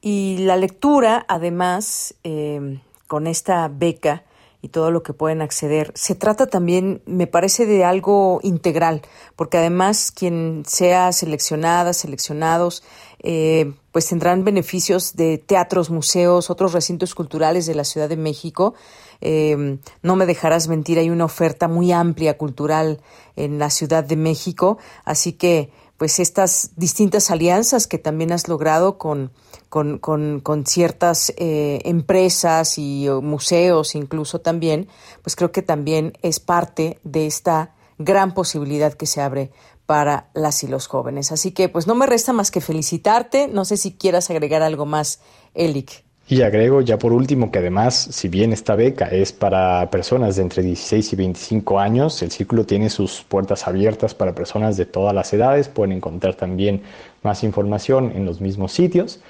Y la lectura, además, eh, con esta beca y todo lo que pueden acceder, se trata también, me parece, de algo integral, porque además quien sea seleccionada, seleccionados, eh, pues tendrán beneficios de teatros, museos, otros recintos culturales de la Ciudad de México. Eh, no me dejarás mentir, hay una oferta muy amplia cultural en la Ciudad de México, así que pues estas distintas alianzas que también has logrado con, con, con, ciertas eh, empresas y museos incluso también, pues creo que también es parte de esta gran posibilidad que se abre para las y los jóvenes. Así que pues no me resta más que felicitarte. No sé si quieras agregar algo más, Elic. Y agrego ya por último que además, si bien esta beca es para personas de entre 16 y 25 años, el círculo tiene sus puertas abiertas para personas de todas las edades. Pueden encontrar también más información en los mismos sitios.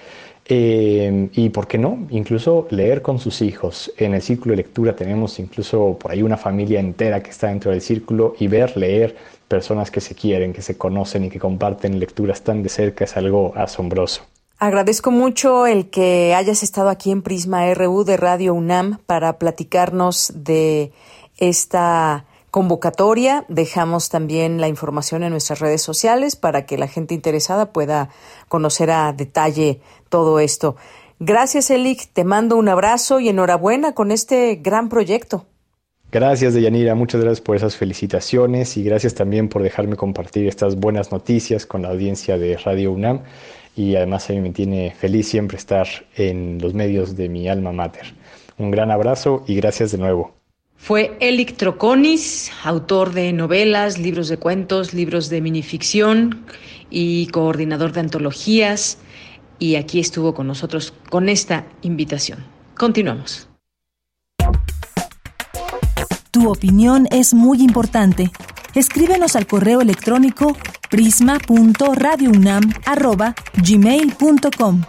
Eh, y por qué no, incluso leer con sus hijos. En el círculo de lectura tenemos incluso por ahí una familia entera que está dentro del círculo y ver, leer personas que se quieren, que se conocen y que comparten lecturas tan de cerca es algo asombroso. Agradezco mucho el que hayas estado aquí en Prisma RU de Radio UNAM para platicarnos de esta convocatoria. Dejamos también la información en nuestras redes sociales para que la gente interesada pueda conocer a detalle todo esto. Gracias, Elic. Te mando un abrazo y enhorabuena con este gran proyecto. Gracias, Deyanira. Muchas gracias por esas felicitaciones y gracias también por dejarme compartir estas buenas noticias con la audiencia de Radio UNAM y además a mí me tiene feliz siempre estar en los medios de mi alma mater. Un gran abrazo y gracias de nuevo. Fue Elic Troconis, autor de novelas, libros de cuentos, libros de minificción y coordinador de antologías. Y aquí estuvo con nosotros con esta invitación. Continuamos. Tu opinión es muy importante. Escríbenos al correo electrónico prisma.radiounam@gmail.com.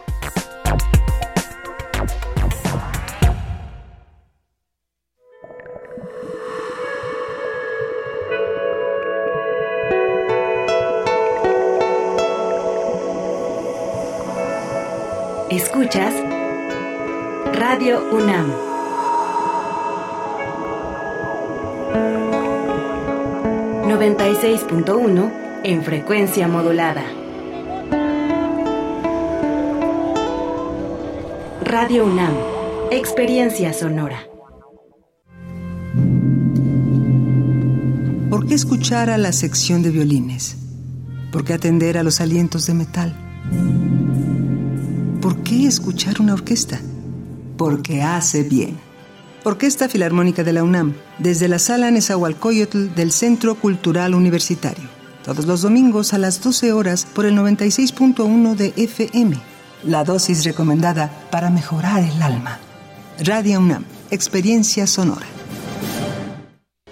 Escuchas Radio UNAM. ...96.1 en frecuencia modulada. Radio UNAM, Experiencia Sonora. ¿Por qué escuchar a la sección de violines? ¿Por qué atender a los alientos de metal? ¿Por qué escuchar una orquesta? Porque hace bien. Orquesta Filarmónica de la UNAM, desde la Sala Nezahualcóyotl del Centro Cultural Universitario todos los domingos a las 12 horas por el 96.1 de FM. La dosis recomendada para mejorar el alma. Radio UNAM, experiencia sonora.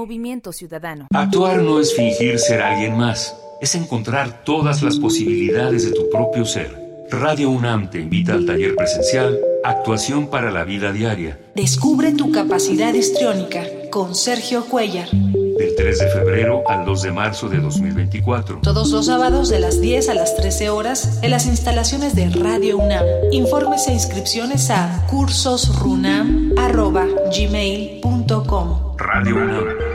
Movimiento Ciudadano. Actuar no es fingir ser alguien más, es encontrar todas las posibilidades de tu propio ser. Radio UNAM te invita al taller presencial Actuación para la vida diaria, Descubre tu capacidad histriónica con Sergio Cuellar. del 3 de febrero al 2 de marzo de 2024. Todos los sábados de las 10 a las 13 horas en las instalaciones de Radio UNAM. Informes e inscripciones a cursosrunam.gmail.com Radio UNAM,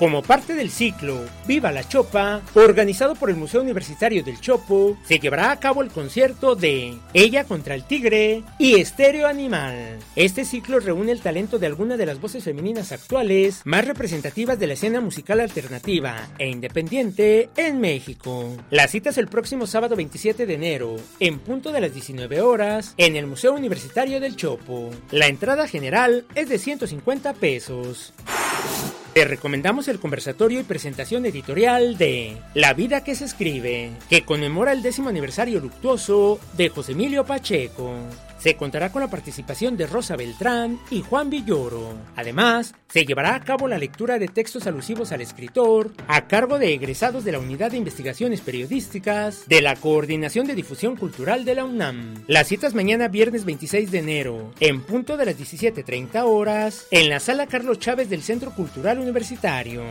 Como parte del ciclo Viva la Chopa, organizado por el Museo Universitario del Chopo, se llevará a cabo el concierto de Ella contra el Tigre y Estéreo Animal. Este ciclo reúne el talento de algunas de las voces femeninas actuales más representativas de la escena musical alternativa e independiente en México. La cita es el próximo sábado 27 de enero, en punto de las 19 horas, en el Museo Universitario del Chopo. La entrada general es de 150 pesos. Te recomendamos el conversatorio y presentación editorial de La vida que se escribe, que conmemora el décimo aniversario luctuoso de José Emilio Pacheco. Se contará con la participación de Rosa Beltrán y Juan Villoro. Además, se llevará a cabo la lectura de textos alusivos al escritor a cargo de egresados de la Unidad de Investigaciones Periodísticas de la Coordinación de Difusión Cultural de la UNAM. Las citas mañana viernes 26 de enero, en punto de las 17.30 horas, en la Sala Carlos Chávez del Centro Cultural Universitario.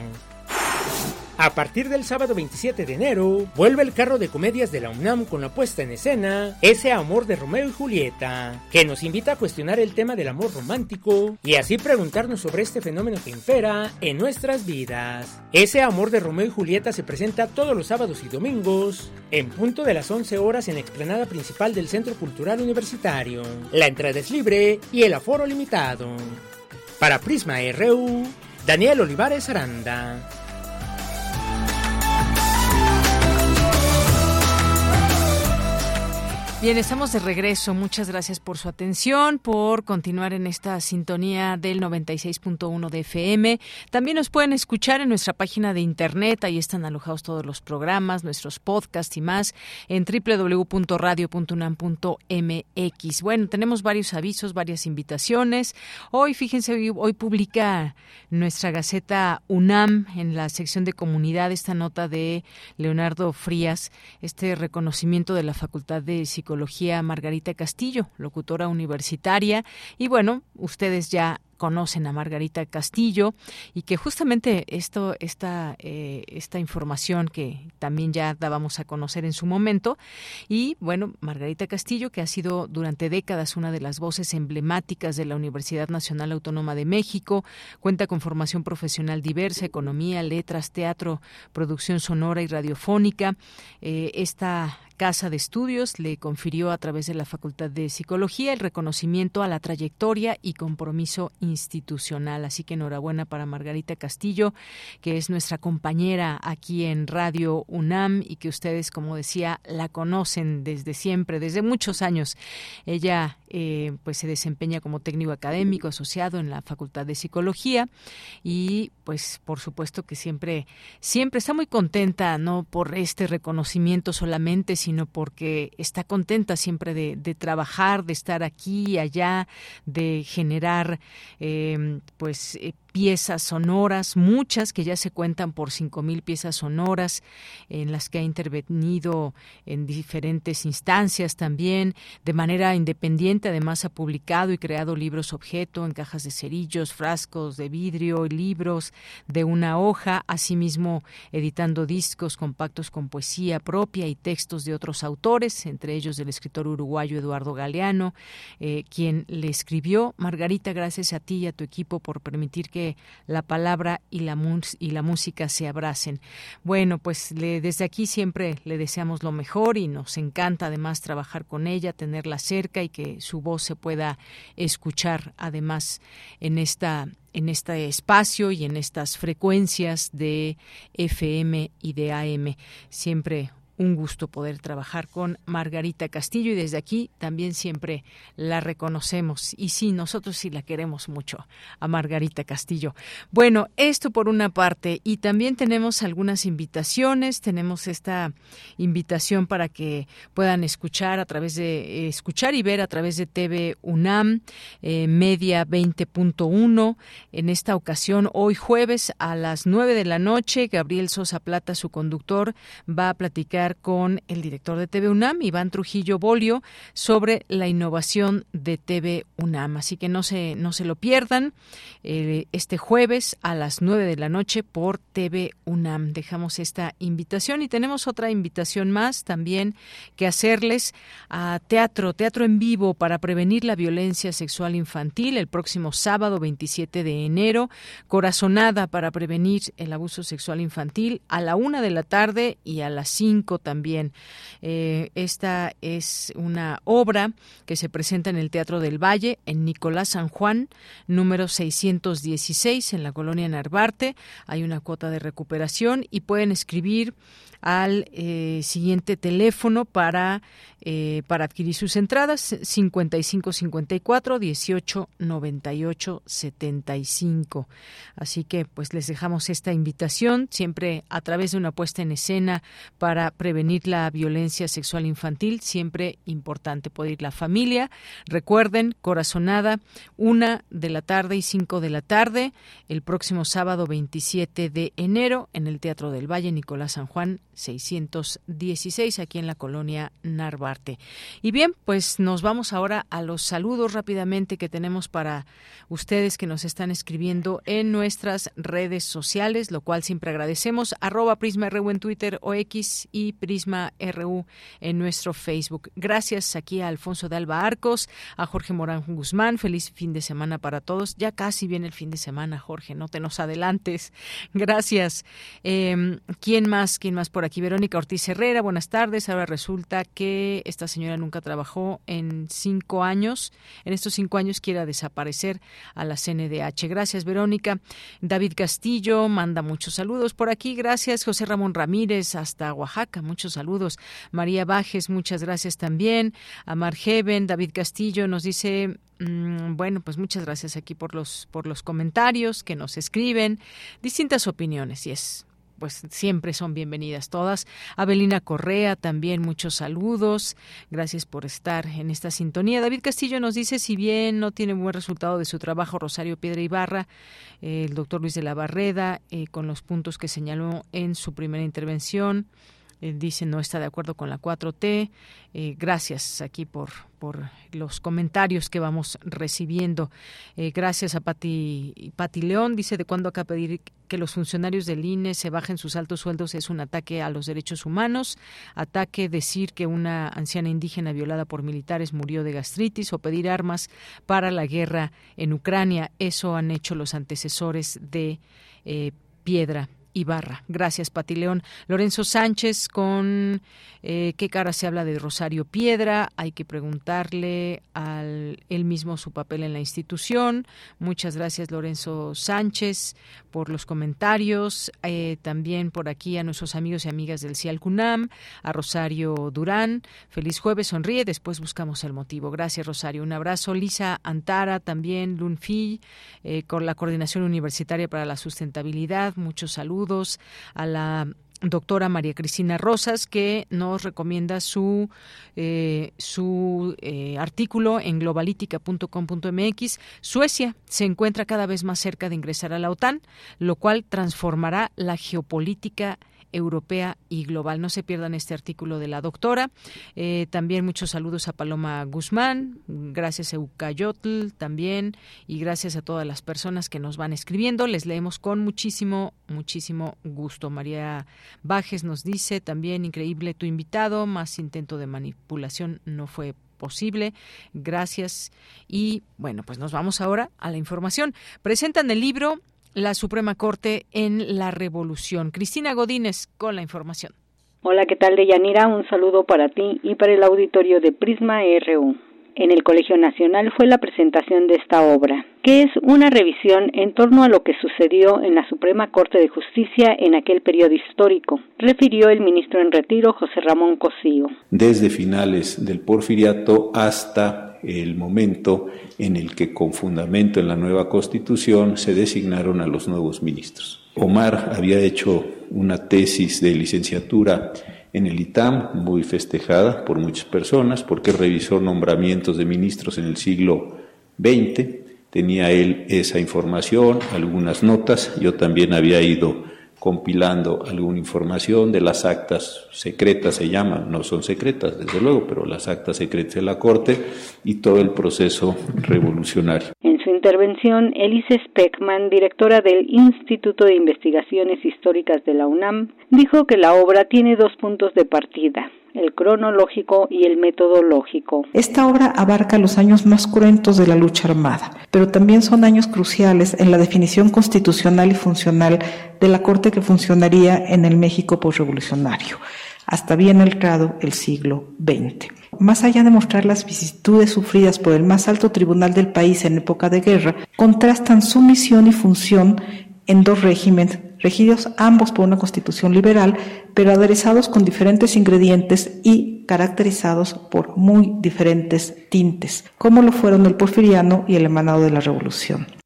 A partir del sábado 27 de enero, vuelve el carro de comedias de la UNAM con la puesta en escena Ese amor de Romeo y Julieta, que nos invita a cuestionar el tema del amor romántico y así preguntarnos sobre este fenómeno que impera en nuestras vidas. Ese amor de Romeo y Julieta se presenta todos los sábados y domingos, en punto de las 11 horas en la explanada principal del Centro Cultural Universitario. La entrada es libre y el aforo limitado. Para Prisma RU, Daniel Olivares Aranda. Bien, estamos de regreso. Muchas gracias por su atención, por continuar en esta sintonía del 96.1 de FM. También nos pueden escuchar en nuestra página de internet. Ahí están alojados todos los programas, nuestros podcasts y más en www.radio.unam.mx. Bueno, tenemos varios avisos, varias invitaciones. Hoy, fíjense, hoy, publica nuestra Gaceta UNAM en la sección de comunidad esta nota de Leonardo Frías, este reconocimiento de la Facultad de Psicología Margarita Castillo, locutora universitaria. Y bueno, ustedes ya conocen a Margarita Castillo y que justamente esto, esta, eh, esta información que también ya dábamos a conocer en su momento. Y bueno, Margarita Castillo, que ha sido durante décadas una de las voces emblemáticas de la Universidad Nacional Autónoma de México, cuenta con formación profesional diversa, economía, letras, teatro, producción sonora y radiofónica. Eh, esta Casa de Estudios le confirió a través de la Facultad de Psicología el reconocimiento a la trayectoria y compromiso institucional. Así que enhorabuena para Margarita Castillo, que es nuestra compañera aquí en Radio UNAM y que ustedes, como decía, la conocen desde siempre, desde muchos años. Ella eh, pues se desempeña como técnico académico asociado en la Facultad de Psicología y pues por supuesto que siempre siempre está muy contenta no por este reconocimiento solamente sino porque está contenta siempre de, trabajar, de estar aquí y allá, de generar eh, pues eh, piezas sonoras, muchas que ya se cuentan por cinco mil piezas sonoras en las que ha intervenido en diferentes instancias también, de manera independiente además ha publicado y creado libros objeto en cajas de cerillos, frascos de vidrio y libros de una hoja, asimismo editando discos compactos con poesía propia y textos de otros autores, entre ellos del escritor uruguayo Eduardo Galeano, eh, quien le escribió, Margarita, gracias a ti y a tu equipo por permitir que la palabra y la, música se abracen. Bueno, pues desde aquí siempre le deseamos lo mejor y nos encanta además trabajar con ella, tenerla cerca y que su voz se pueda escuchar además en esta en este espacio y en estas frecuencias de FM y de AM. Siempre un gusto poder trabajar con Margarita Castillo y desde aquí también siempre la reconocemos. Y sí, nosotros sí la queremos mucho a Margarita Castillo. Bueno, esto por una parte. Y también tenemos algunas invitaciones, tenemos esta invitación para que puedan escuchar a través de escuchar y ver a través de TV UNAM eh, Media 20.1 en esta ocasión hoy jueves a las 9 de la noche Gabriel Sosa Plata su conductor va a platicar con el director de TV UNAM, Iván Trujillo Bolio, sobre la innovación de TV UNAM. Así que no se, no se lo pierdan eh, este jueves a las 9 de la noche por TV UNAM. Dejamos esta invitación y tenemos otra invitación más también que hacerles a teatro, teatro en vivo para prevenir la violencia sexual infantil el próximo sábado 27 de enero. Corazonada para prevenir el abuso sexual infantil a la una de la tarde y a las 5 también. Eh, esta es una obra que se presenta en el Teatro del Valle, en Nicolás San Juan, número 616, en la colonia Narvarte. Hay una cuota de recuperación y pueden escribir al eh, siguiente teléfono para, eh, para adquirir sus entradas 55 54 18 98 75. Así que pues les dejamos esta invitación siempre a través de una puesta en escena para prevenir la violencia sexual infantil, siempre importante poder ir la familia. Recuerden, corazonada, una de la tarde y cinco de la tarde, el próximo sábado 27 de enero en el Teatro del Valle Nicolás San Juan 616 aquí en la colonia Narvarte. Y bien, pues nos vamos ahora a los saludos rápidamente que tenemos para ustedes que nos están escribiendo en nuestras redes sociales, lo cual siempre agradecemos. Arroba Prisma RU en Twitter o X y Prisma RU en nuestro Facebook. Gracias aquí a Alfonso de Alba Arcos, a Jorge Morán Guzmán. Feliz fin de semana para todos. Ya casi viene el fin de semana, Jorge, no te nos adelantes. Gracias. Em, ¿Quién más? ¿Quién más por aquí? Verónica Ortiz Herrera, buenas tardes. Ahora resulta que esta señora nunca trabajó en cinco años. En estos cinco años quiera desaparecer a la CNDH. Gracias, Verónica. David Castillo manda muchos saludos por aquí. Gracias, José Ramón Ramírez, hasta Oaxaca. Muchos saludos. María Bajes, muchas gracias también. Amar Heaven, David Castillo nos dice mm, bueno, pues muchas gracias aquí por los por los comentarios que nos escriben, distintas opiniones y es pues siempre son bienvenidas todas. Abelina Correa, también muchos saludos. Gracias por estar en esta sintonía. David Castillo nos dice, si bien no tiene buen resultado de su trabajo Rosario Piedra Ibarra, eh, el doctor Luis de la Barreda, eh, con los puntos que señaló en su primera intervención, eh, dice no está de acuerdo con la 4T. Eh, gracias aquí por, por los comentarios que vamos recibiendo. Eh, gracias a Pati, Pati León. Dice de cuándo acá pedir que los funcionarios del INE se bajen sus altos sueldos es un ataque a los derechos humanos. Ataque decir que una anciana indígena violada por militares murió de gastritis o pedir armas para la guerra en Ucrania. Eso han hecho los antecesores de Piedra Ibarra. Gracias, Pati León. Lorenzo Sánchez, con eh, qué cara se habla de Rosario Piedra. Hay que preguntarle al él mismo su papel en la institución. Muchas gracias, Lorenzo Sánchez, por los comentarios. Eh, también por aquí a nuestros amigos y amigas del CIALCUNAM, a Rosario Durán. Feliz jueves, sonríe. Después buscamos el motivo. Gracias, Rosario. Un abrazo. Lisa Antara, también Lunfi, eh, con la Coordinación Universitaria para la Sustentabilidad. Muchos saludos a la doctora María Cristina Rosas, que nos recomienda su, eh, su eh, artículo en globalitica.com.mx. Suecia se encuentra cada vez más cerca de ingresar a la OTAN, lo cual transformará la geopolítica europea y global. No se pierdan este artículo de la doctora. Eh, también muchos saludos a Paloma Guzmán, gracias a Eucayotl también y gracias a todas las personas que nos van escribiendo. Les leemos con muchísimo, muchísimo gusto. María Bajes nos dice también increíble tu invitado, más intento de manipulación no fue posible. Gracias. Y bueno, pues nos vamos ahora a la información. Presentan el libro la Suprema Corte en la Revolución. Cristina Godínez con la información. Hola, ¿qué tal, Deyanira? Un saludo para ti y para el auditorio de Prisma RU. En el Colegio Nacional fue la presentación de esta obra, que es una revisión en torno a lo que sucedió en la Suprema Corte de Justicia en aquel periodo histórico, refirió el ministro en retiro José Ramón Cosío. Desde finales del porfiriato hasta el momento en el que con fundamento en la nueva constitución se designaron a los nuevos ministros. Omar había hecho una tesis de licenciatura en el ITAM, muy festejada por muchas personas, porque revisó nombramientos de ministros en el siglo XX, tenía él esa información, algunas notas, yo también había ido compilando alguna información de las actas secretas, se llaman, no son secretas, desde luego, pero las actas secretas de la Corte y todo el proceso revolucionario. En su intervención, Elise Speckman, directora del Instituto de Investigaciones Históricas de la UNAM, dijo que la obra tiene dos puntos de partida el cronológico y el metodológico. Esta obra abarca los años más cruentos de la lucha armada, pero también son años cruciales en la definición constitucional y funcional de la Corte que funcionaría en el México postrevolucionario, hasta bien entrado el siglo XX. Más allá de mostrar las vicisitudes sufridas por el más alto tribunal del país en época de guerra, contrastan su misión y función en dos regímenes regidos ambos por una constitución liberal, pero aderezados con diferentes ingredientes y caracterizados por muy diferentes tintes, como lo fueron el porfiriano y el emanado de la revolución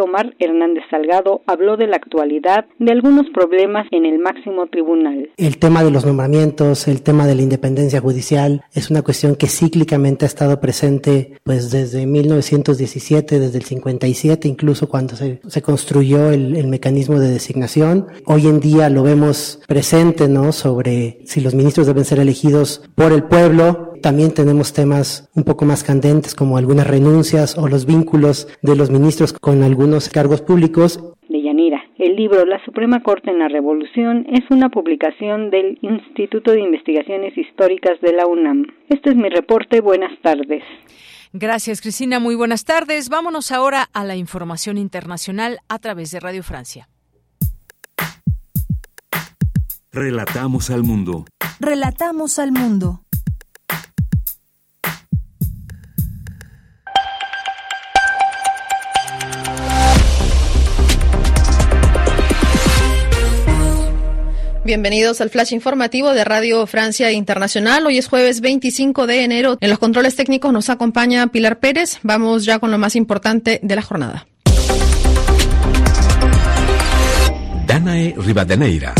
Omar Hernández Salgado habló de la actualidad de algunos problemas en el máximo tribunal. El tema de los nombramientos, el tema de la independencia judicial, es una cuestión que cíclicamente ha estado presente pues desde 1917, desde el 57, incluso cuando se, se construyó el, el mecanismo de designación. Hoy en día lo vemos presente, ¿no? Sobre si los ministros deben ser elegidos por el pueblo. También tenemos temas un poco más candentes como algunas renuncias o los vínculos de los ministros con algunos cargos públicos. De Yanira, el libro La Suprema Corte en la Revolución es una publicación del Instituto de Investigaciones Históricas de la UNAM. Este es mi reporte. Buenas tardes. Gracias, Cristina. Muy buenas tardes. Vámonos ahora a la información internacional a través de Radio Francia. Relatamos al mundo. Relatamos al mundo. Bienvenidos al flash informativo de Radio Francia Internacional. Hoy es jueves 25 de enero. En los controles técnicos nos acompaña Pilar Pérez. Vamos ya con lo más importante de la jornada. Danae Rivadeneira.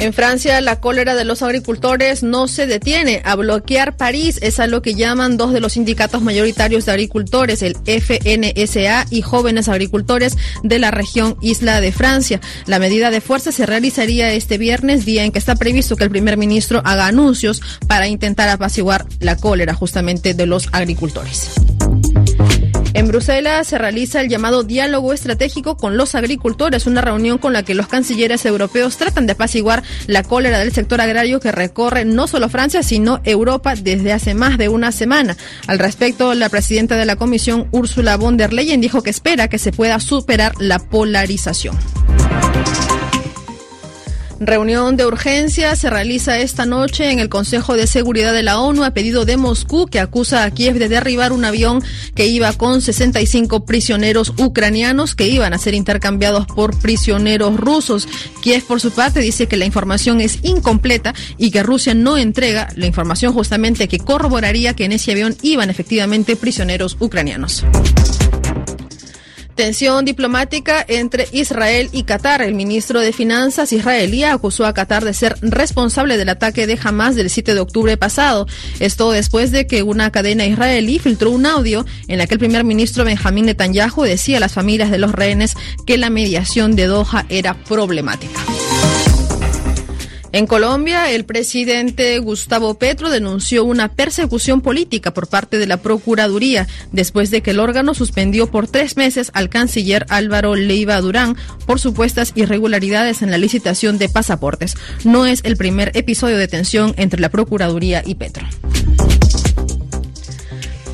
En Francia, la cólera de los agricultores no se detiene. A bloquear París es a lo que llaman dos de los sindicatos mayoritarios de agricultores, el FNSA y Jóvenes Agricultores de la región Isla de Francia. La medida de fuerza se realizaría este viernes, día en que está previsto que el primer ministro haga anuncios para intentar apaciguar la cólera justamente de los agricultores. En Bruselas se realiza el llamado diálogo estratégico con los agricultores, una reunión con la que los cancilleres europeos tratan de apaciguar la cólera del sector agrario que recorre no solo Francia, sino Europa desde hace más de una semana. Al respecto, la presidenta de la Comisión, Ursula von der Leyen, dijo que espera que se pueda superar la polarización. Reunión de urgencia se realiza esta noche en el Consejo de Seguridad de la ONU a pedido de Moscú que acusa a Kiev de derribar un avión que iba con 65 prisioneros ucranianos que iban a ser intercambiados por prisioneros rusos. Kiev por su parte dice que la información es incompleta y que Rusia no entrega la información justamente que corroboraría que en ese avión iban efectivamente prisioneros ucranianos. Tensión diplomática entre Israel y Qatar. El ministro de Finanzas israelí acusó a Qatar de ser responsable del ataque de Hamas del 7 de octubre pasado. Esto después de que una cadena israelí filtró un audio en la que el primer ministro Benjamín Netanyahu decía a las familias de los rehenes que la mediación de Doha era problemática. En Colombia, el presidente Gustavo Petro denunció una persecución política por parte de la Procuraduría después de que el órgano suspendió por tres meses al canciller Álvaro Leiva Durán por supuestas irregularidades en la licitación de pasaportes. No es el primer episodio de tensión entre la Procuraduría y Petro.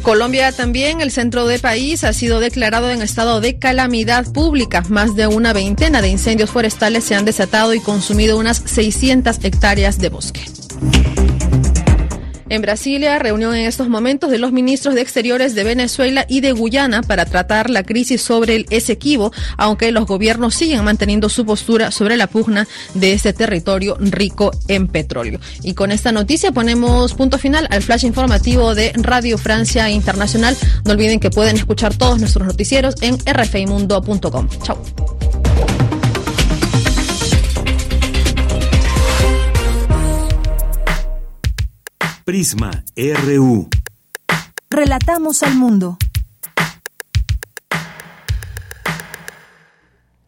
Colombia también, el centro del país, ha sido declarado en estado de calamidad pública. Más de una veintena de incendios forestales se han desatado y consumido unas 600 hectáreas de bosque. En Brasilia, reunión en estos momentos de los ministros de Exteriores de Venezuela y de Guyana para tratar la crisis sobre el Esequibo, aunque los gobiernos siguen manteniendo su postura sobre la pugna de este territorio rico en petróleo. Y con esta noticia ponemos punto final al flash informativo de Radio Francia Internacional. No olviden que pueden escuchar todos nuestros noticieros en rfimundo.com. Chao. Prisma RU. Relatamos al mundo.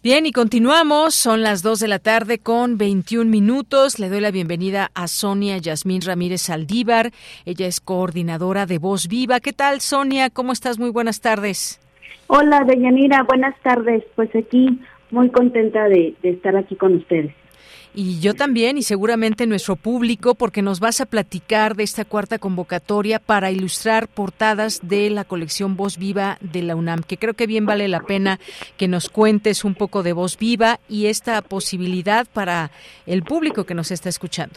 Bien, y continuamos. Son las 2 de la tarde con 21 minutos. Le doy la bienvenida a Sonia Yasmín Ramírez Saldívar. Ella es coordinadora de Voz Viva. ¿Qué tal, Sonia? ¿Cómo estás? Muy buenas tardes. Hola, Deyanira. Buenas tardes. Pues aquí muy contenta de, de estar aquí con ustedes. Y yo también, y seguramente nuestro público, porque nos vas a platicar de esta cuarta convocatoria para ilustrar portadas de la colección Voz Viva de la UNAM, que creo que bien vale la pena que nos cuentes un poco de Voz Viva y esta posibilidad para el público que nos está escuchando.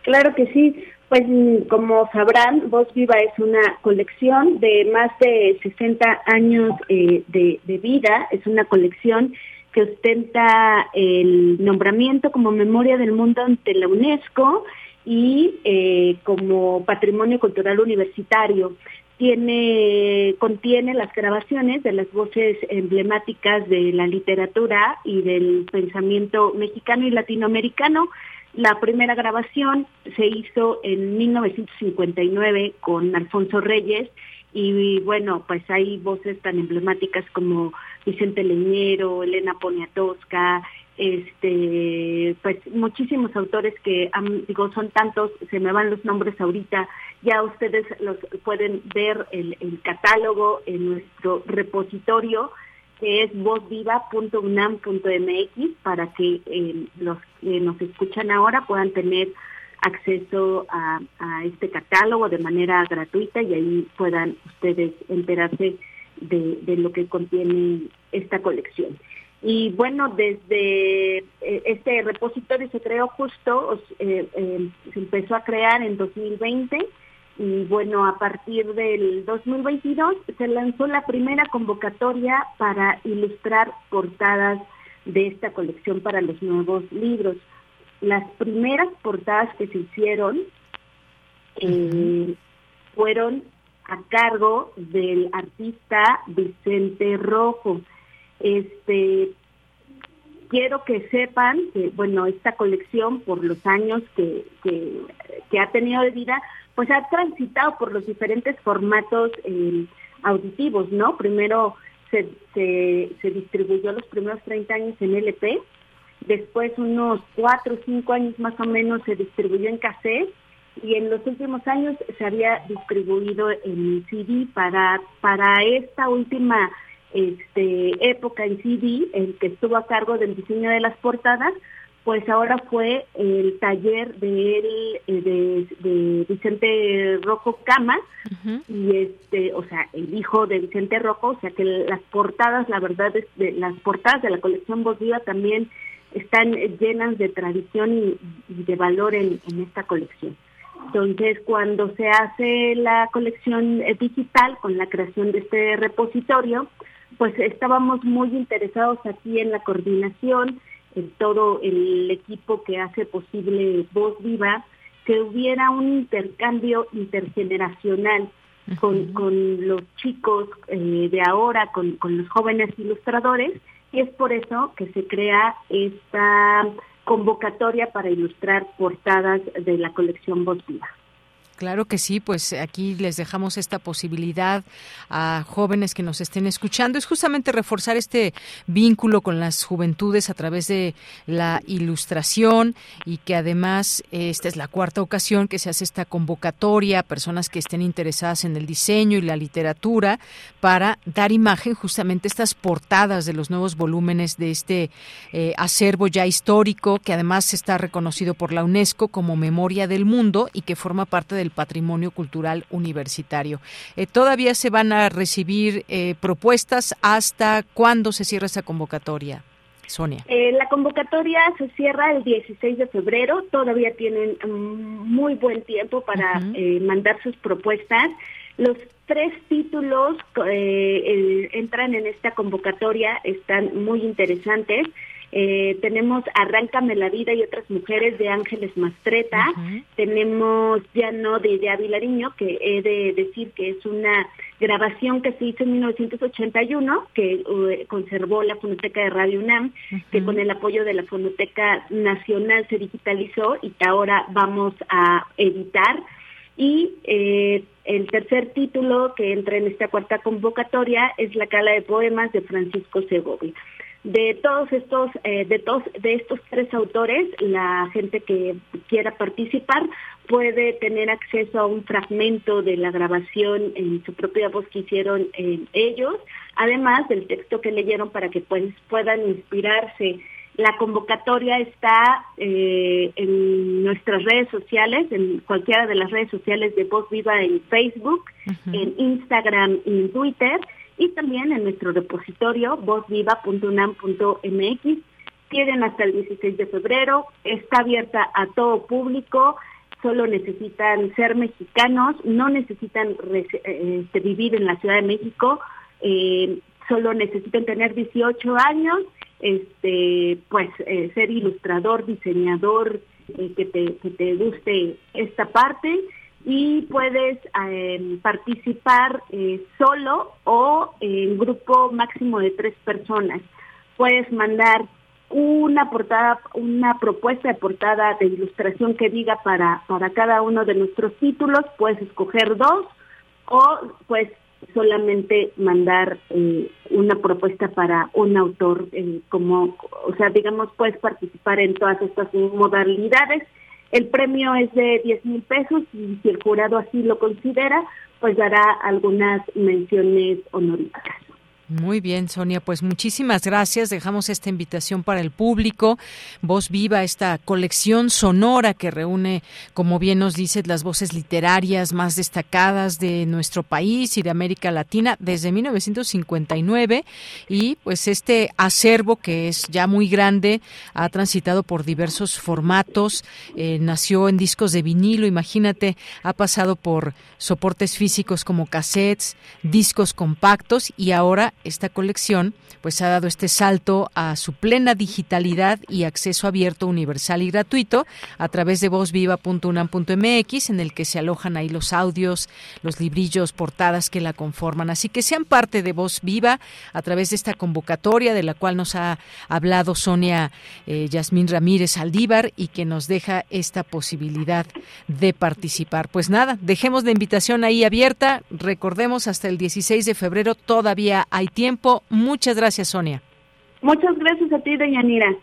Claro que sí. Pues como sabrán, Voz Viva es una colección de más de 60 años eh, de, de vida, es una colección que ostenta el nombramiento como Memoria del Mundo ante la UNESCO y eh, como Patrimonio Cultural Universitario. tiene contiene las grabaciones de las voces emblemáticas de la literatura y del pensamiento mexicano y latinoamericano. La primera grabación se hizo en 1959 con Alfonso Reyes y bueno, pues hay voces tan emblemáticas como Vicente Leñero, Elena Poniatowska, este, pues muchísimos autores que digo son tantos, se me van los nombres ahorita, ya ustedes los pueden ver el, catálogo en nuestro repositorio que es vozviva.unam.mx para que eh, los que nos escuchan ahora puedan tener acceso a, este catálogo de manera gratuita y ahí puedan ustedes enterarse de, de lo que contiene esta colección. Y bueno, desde eh, este repositorio se creó justo, eh, eh, se empezó a crear en 2020 y bueno, a partir del 2022 se lanzó la primera convocatoria para ilustrar portadas de esta colección para los nuevos libros. Las primeras portadas que se hicieron fueron a cargo del artista Vicente Rojo. Este, quiero que sepan que, bueno, esta colección, por los años que, que, ha tenido de vida, pues ha transitado por los diferentes formatos eh, auditivos, ¿no? Primero se, se, distribuyó los primeros 30 años en LP, después unos 4 o 5 años más o menos se distribuyó en cassette y en los últimos años se había distribuido en CD para, para esta última este, época en CD, el que estuvo a cargo del diseño de las portadas, pues ahora fue el taller de, eh, de, Vicente Rojo Cama, y este, o sea, el hijo de Vicente Rojo, o sea que las portadas, la verdad es, de, las portadas de la colección Voz también están llenas de tradición y, de valor en, en esta colección. Entonces, cuando se hace la colección digital con la creación de este repositorio, pues estábamos muy interesados aquí en la coordinación, en todo el equipo que hace posible Voz Viva, que hubiera un intercambio intergeneracional con, con los chicos eh, de ahora, con, con los jóvenes ilustradores, y es por eso que se crea esta convocatoria para ilustrar portadas de la colección Voz Viva. Claro que sí, pues aquí les dejamos esta posibilidad a jóvenes que nos estén escuchando. Es justamente reforzar este vínculo con las juventudes a través de la ilustración y que además esta es la cuarta ocasión que se hace esta convocatoria a personas que estén interesadas en el diseño y la literatura para dar imagen justamente estas portadas de los nuevos volúmenes de este eh, acervo ya histórico que además está reconocido por la UNESCO como Memoria del Mundo y que forma parte del patrimonio cultural universitario. Eh, todavía se van a recibir eh, propuestas hasta cuándo se cierra esa convocatoria. Sonia. Eh, la convocatoria se cierra el 16 de febrero. Todavía tienen mm, muy buen tiempo para mandar sus propuestas. Los tres títulos entran en esta convocatoria, están muy interesantes. Eh, tenemos Arráncame la vida y otras mujeres de Ángeles Mastreta. Tenemos Ya no de Idea Vilariño, que he de decir que es una grabación que se hizo en 1981, que uh, conservó la Fonoteca de Radio UNAM, que con el apoyo de la Fonoteca Nacional se digitalizó y que ahora vamos a editar. Y eh, el tercer título que entra en esta cuarta convocatoria es La Cala de Poemas de Francisco Segovia de todos estos eh, de todos de estos tres autores la gente que quiera participar puede tener acceso a un fragmento de la grabación en su propia voz que hicieron eh, ellos además del texto que leyeron para que pues puedan inspirarse. La convocatoria está eh, en nuestras redes sociales, en cualquiera de las redes sociales de Voz Viva en Facebook, en Instagram y en Twitter y también en nuestro repositorio vozviva.unam.mx. Tienen hasta el 16 de febrero, está abierta a todo público, solo necesitan ser mexicanos, no necesitan eh, este, vivir en la Ciudad de México, eh, solo necesitan tener 18 años, este, pues eh, ser ilustrador, diseñador, te, que te guste esta parte y puedes em, participar eh, solo o en grupo máximo de tres personas. Puedes mandar una portada, una propuesta de portada de ilustración que diga para, para cada uno de nuestros títulos, puedes escoger dos o pues solamente mandar eh, una propuesta para un autor eh, como o sea digamos puedes participar en todas estas modalidades el premio es de 10 mil pesos y si el jurado así lo considera pues dará algunas menciones honoríficas muy bien, Sonia, pues muchísimas gracias. Dejamos esta invitación para el público. Voz Viva, esta colección sonora que reúne, como bien nos dices, las voces literarias más destacadas de nuestro país y de América Latina desde 1959. Y pues este acervo que es ya muy grande, ha transitado por diversos formatos, eh, nació en discos de vinilo, imagínate, ha pasado por soportes físicos como cassettes, discos compactos y ahora esta colección pues ha dado este salto a su plena digitalidad y acceso abierto, universal y gratuito a través de vozviva.unam.mx en el que se alojan ahí los audios, los librillos, portadas que la conforman. Así que sean parte de Voz Viva a través de esta convocatoria de la cual nos ha hablado Sonia eh, Yasmín Ramírez Aldívar y que nos deja esta posibilidad de participar. Pues nada, dejemos la invitación ahí abierta. Recordemos hasta el 16 de febrero todavía hay tiempo. Muchas gracias, Sonia. Muchas gracias a ti, Deyanira.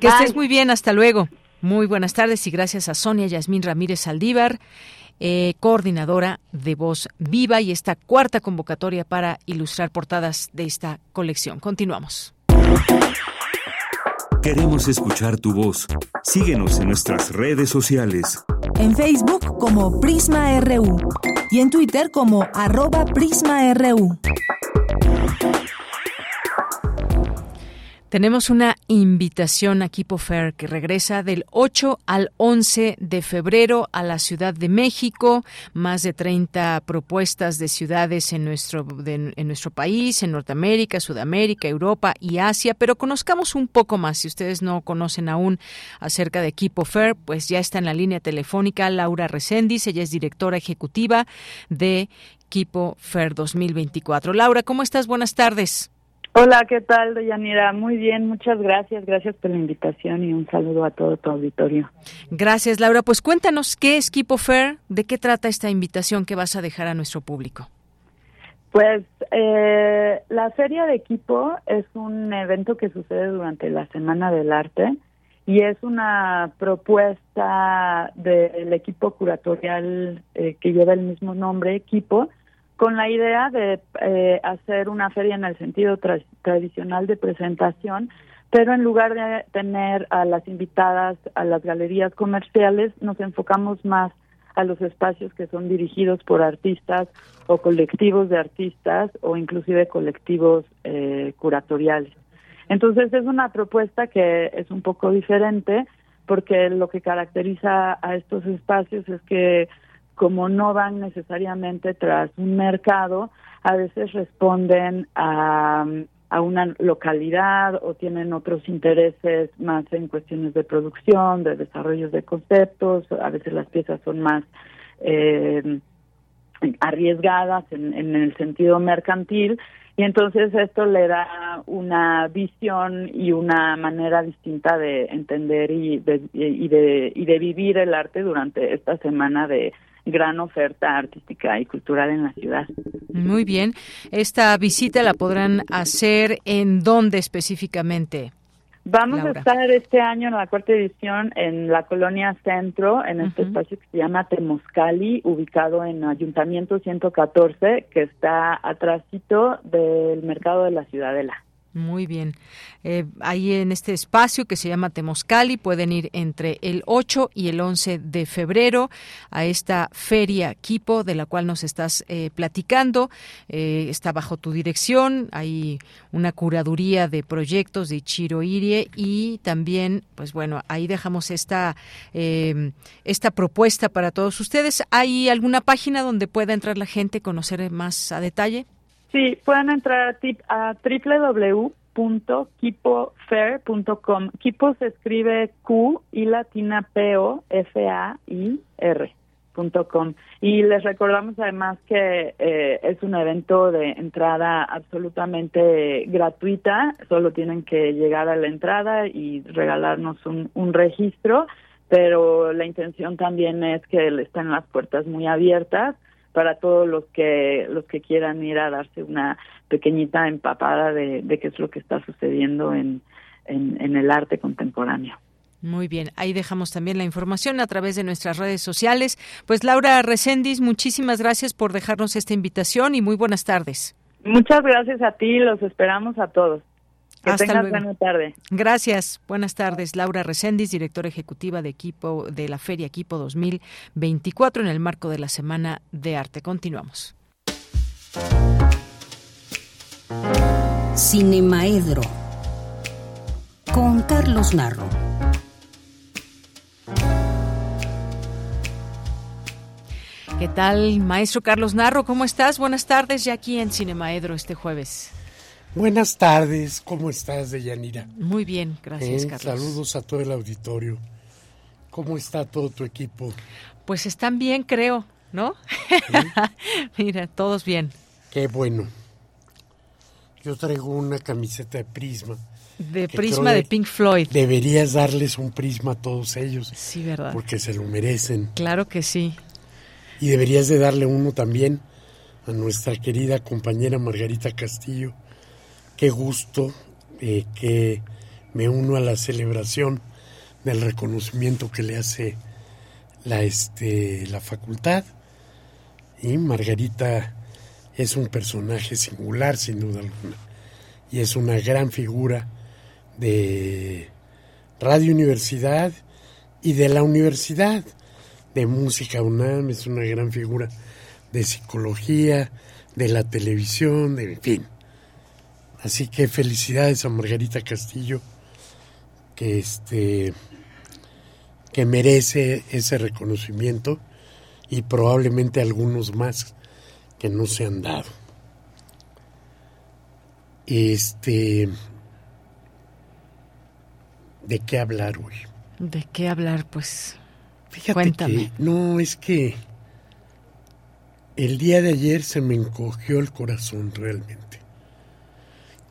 Que estés muy bien, hasta luego. Muy buenas tardes y gracias a Sonia Yasmín Ramírez Aldívar, eh, coordinadora de Voz Viva y esta cuarta convocatoria para ilustrar portadas de esta colección. Continuamos. Queremos escuchar tu voz. Síguenos en nuestras redes sociales. En Facebook como Prisma RU y en Twitter como arroba PrismaRU. Tenemos una invitación a Kipo Fair que regresa del 8 al 11 de febrero a la Ciudad de México. Más de 30 propuestas de ciudades en nuestro, en nuestro país, en Norteamérica, Sudamérica, Europa y Asia. Pero conozcamos un poco más. Si ustedes no conocen aún acerca de Kipo Fair, pues ya está en la línea telefónica Laura Recendis. Ella es directora ejecutiva de Kipo Fair 2024. Laura, ¿cómo estás? Buenas tardes. Hola, ¿qué tal, Yanira? Muy bien, muchas gracias. Gracias por la invitación y un saludo a todo tu auditorio. Gracias, Laura. Pues cuéntanos qué es Kipo Fair, de qué trata esta invitación que vas a dejar a nuestro público. Pues eh, la Feria de Equipo es un evento que sucede durante la Semana del Arte y es una propuesta del equipo curatorial eh, que lleva el mismo nombre, Equipo, con la idea de eh, hacer una feria en el sentido tradicional de presentación, pero en lugar de tener a las invitadas a las galerías comerciales, nos enfocamos más a los espacios que son dirigidos por artistas o colectivos de artistas o inclusive colectivos eh, curatoriales. Entonces es una propuesta que es un poco diferente porque lo que caracteriza a estos espacios es que como no van necesariamente tras un mercado, a veces responden a, a una localidad o tienen otros intereses más en cuestiones de producción, de desarrollos de conceptos, a veces las piezas son más eh, arriesgadas en, en el sentido mercantil y entonces esto le da una visión y una manera distinta de entender y de, y de, y de vivir el arte durante esta semana de, gran oferta artística y cultural en la ciudad. Muy bien. Esta visita la podrán hacer en dónde específicamente. Vamos a estar este año en la cuarta edición en la colonia Centro, en este espacio que se llama Temoscali, ubicado en Ayuntamiento 114, que está atrásito del mercado de la Ciudadela. Muy bien. Eh, ahí en este espacio que se llama Temoscali pueden ir entre el 8 y el 11 de febrero a esta feria Kipo de la cual nos estás eh, platicando. Eh, está bajo tu dirección. Hay una curaduría de proyectos de Chiro Irie y también, pues bueno, ahí dejamos esta, esta propuesta para todos ustedes. ¿Hay alguna página donde pueda entrar la gente, conocer más a detalle? Sí, pueden entrar a, a www.kipofair.com. Kipo se escribe Q y latina P O F A I R. Y les recordamos además que eh, es un evento de entrada absolutamente gratuita, solo tienen que llegar a la entrada y regalarnos un, un registro, pero la intención también es que estén las puertas muy abiertas para todos los que los que quieran ir a darse una pequeñita empapada de, de qué es lo que está sucediendo en, en, en el arte contemporáneo. Muy bien, ahí dejamos también la información a través de nuestras redes sociales. Pues Laura Recendis, muchísimas gracias por dejarnos esta invitación y muy buenas tardes. Muchas gracias a ti, los esperamos a todos. Que Hasta tengas luego. buena tarde. Gracias. Buenas tardes. Laura Recendis, directora ejecutiva de equipo de la Feria Equipo 2024 en el marco de la Semana de Arte. Continuamos. Cinemaedro con Carlos Narro. ¿Qué tal, maestro Carlos Narro? ¿Cómo estás? Buenas tardes, ya aquí en Cinemaedro este jueves. Buenas tardes, ¿cómo estás, Deyanira? Muy bien, gracias, Eh, Carlos. Saludos a todo el auditorio. ¿Cómo está todo tu equipo? Pues están bien, creo, ¿no? [LAUGHS] Mira, todos bien. Qué bueno. Yo traigo una camiseta de Prisma. De Prisma de Pink Floyd. Deberías darles un Prisma a todos ellos. Sí, ¿verdad? Porque se lo merecen. Claro que sí. Y deberías de darle uno también a nuestra querida compañera Margarita Castillo. Qué gusto eh, que me uno a la celebración del reconocimiento que le hace la, este, la facultad. Y Margarita es un personaje singular, sin duda alguna. Y es una gran figura de Radio Universidad y de la universidad de música UNAM, es una gran figura de psicología, de la televisión, de en fin. Así que felicidades a Margarita Castillo, que este que merece ese reconocimiento y probablemente algunos más que no se han dado. Este ¿de qué hablar hoy? ¿De qué hablar? Pues Fíjate Cuéntame. que no es que el día de ayer se me encogió el corazón realmente.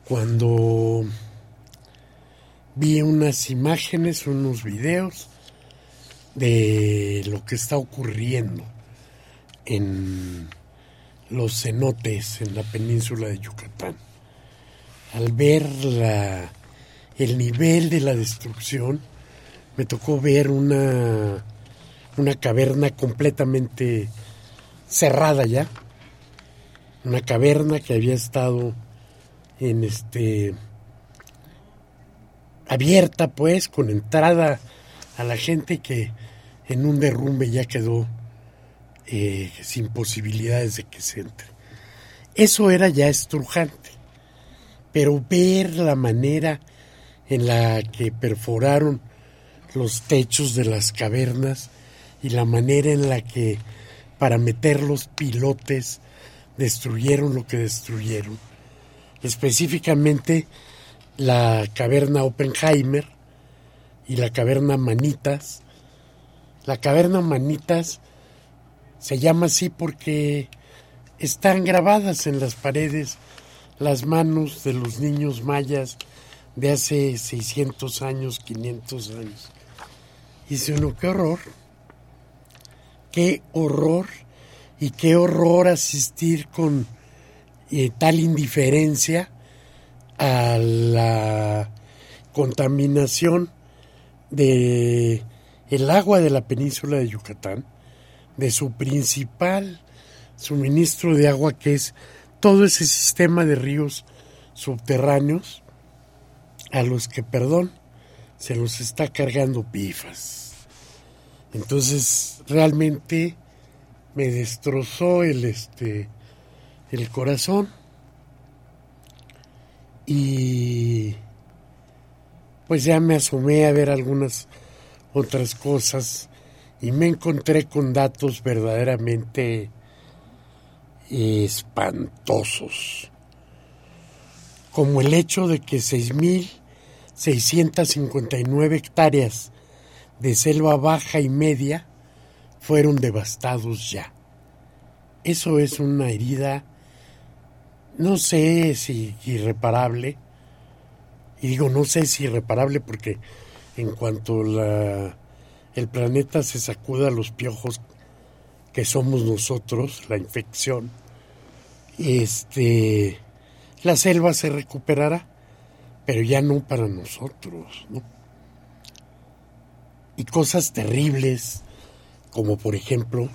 Cuando vi unas imágenes, unos videos de lo que está ocurriendo en los cenotes en la península de Yucatán. Al ver el nivel de la destrucción, me tocó ver una, una caverna completamente cerrada ya. Una caverna que había estado en este abierta pues con entrada a la gente que en un derrumbe ya quedó eh, sin posibilidades de que se entre. Eso era ya estrujante, pero ver la manera en la que perforaron los techos de las cavernas y la manera en la que para meter los pilotes destruyeron lo que destruyeron, específicamente la caverna Oppenheimer y la caverna Manitas. La caverna Manitas se llama así porque están grabadas en las paredes las manos de los niños mayas de hace 600 años, 500 años. Y dice uno, qué horror, qué horror y qué horror asistir con eh, tal indiferencia a la contaminación de el agua de la península de Yucatán, de su principal suministro de agua que es todo ese sistema de ríos subterráneos a los que, perdón, se los está cargando pifas. Entonces, realmente me destrozó el este el corazón y pues ya me asomé a ver algunas otras cosas y me encontré con datos verdaderamente espantosos como el hecho de que 6.659 hectáreas de selva baja y media fueron devastados ya. Eso es una herida, no sé si irreparable, y digo no sé si irreparable porque en cuanto la, el planeta se sacuda los piojos que somos nosotros, la infección, este, la selva se recuperará, pero ya no para nosotros, ¿no? Y cosas terribles, como por ejemplo,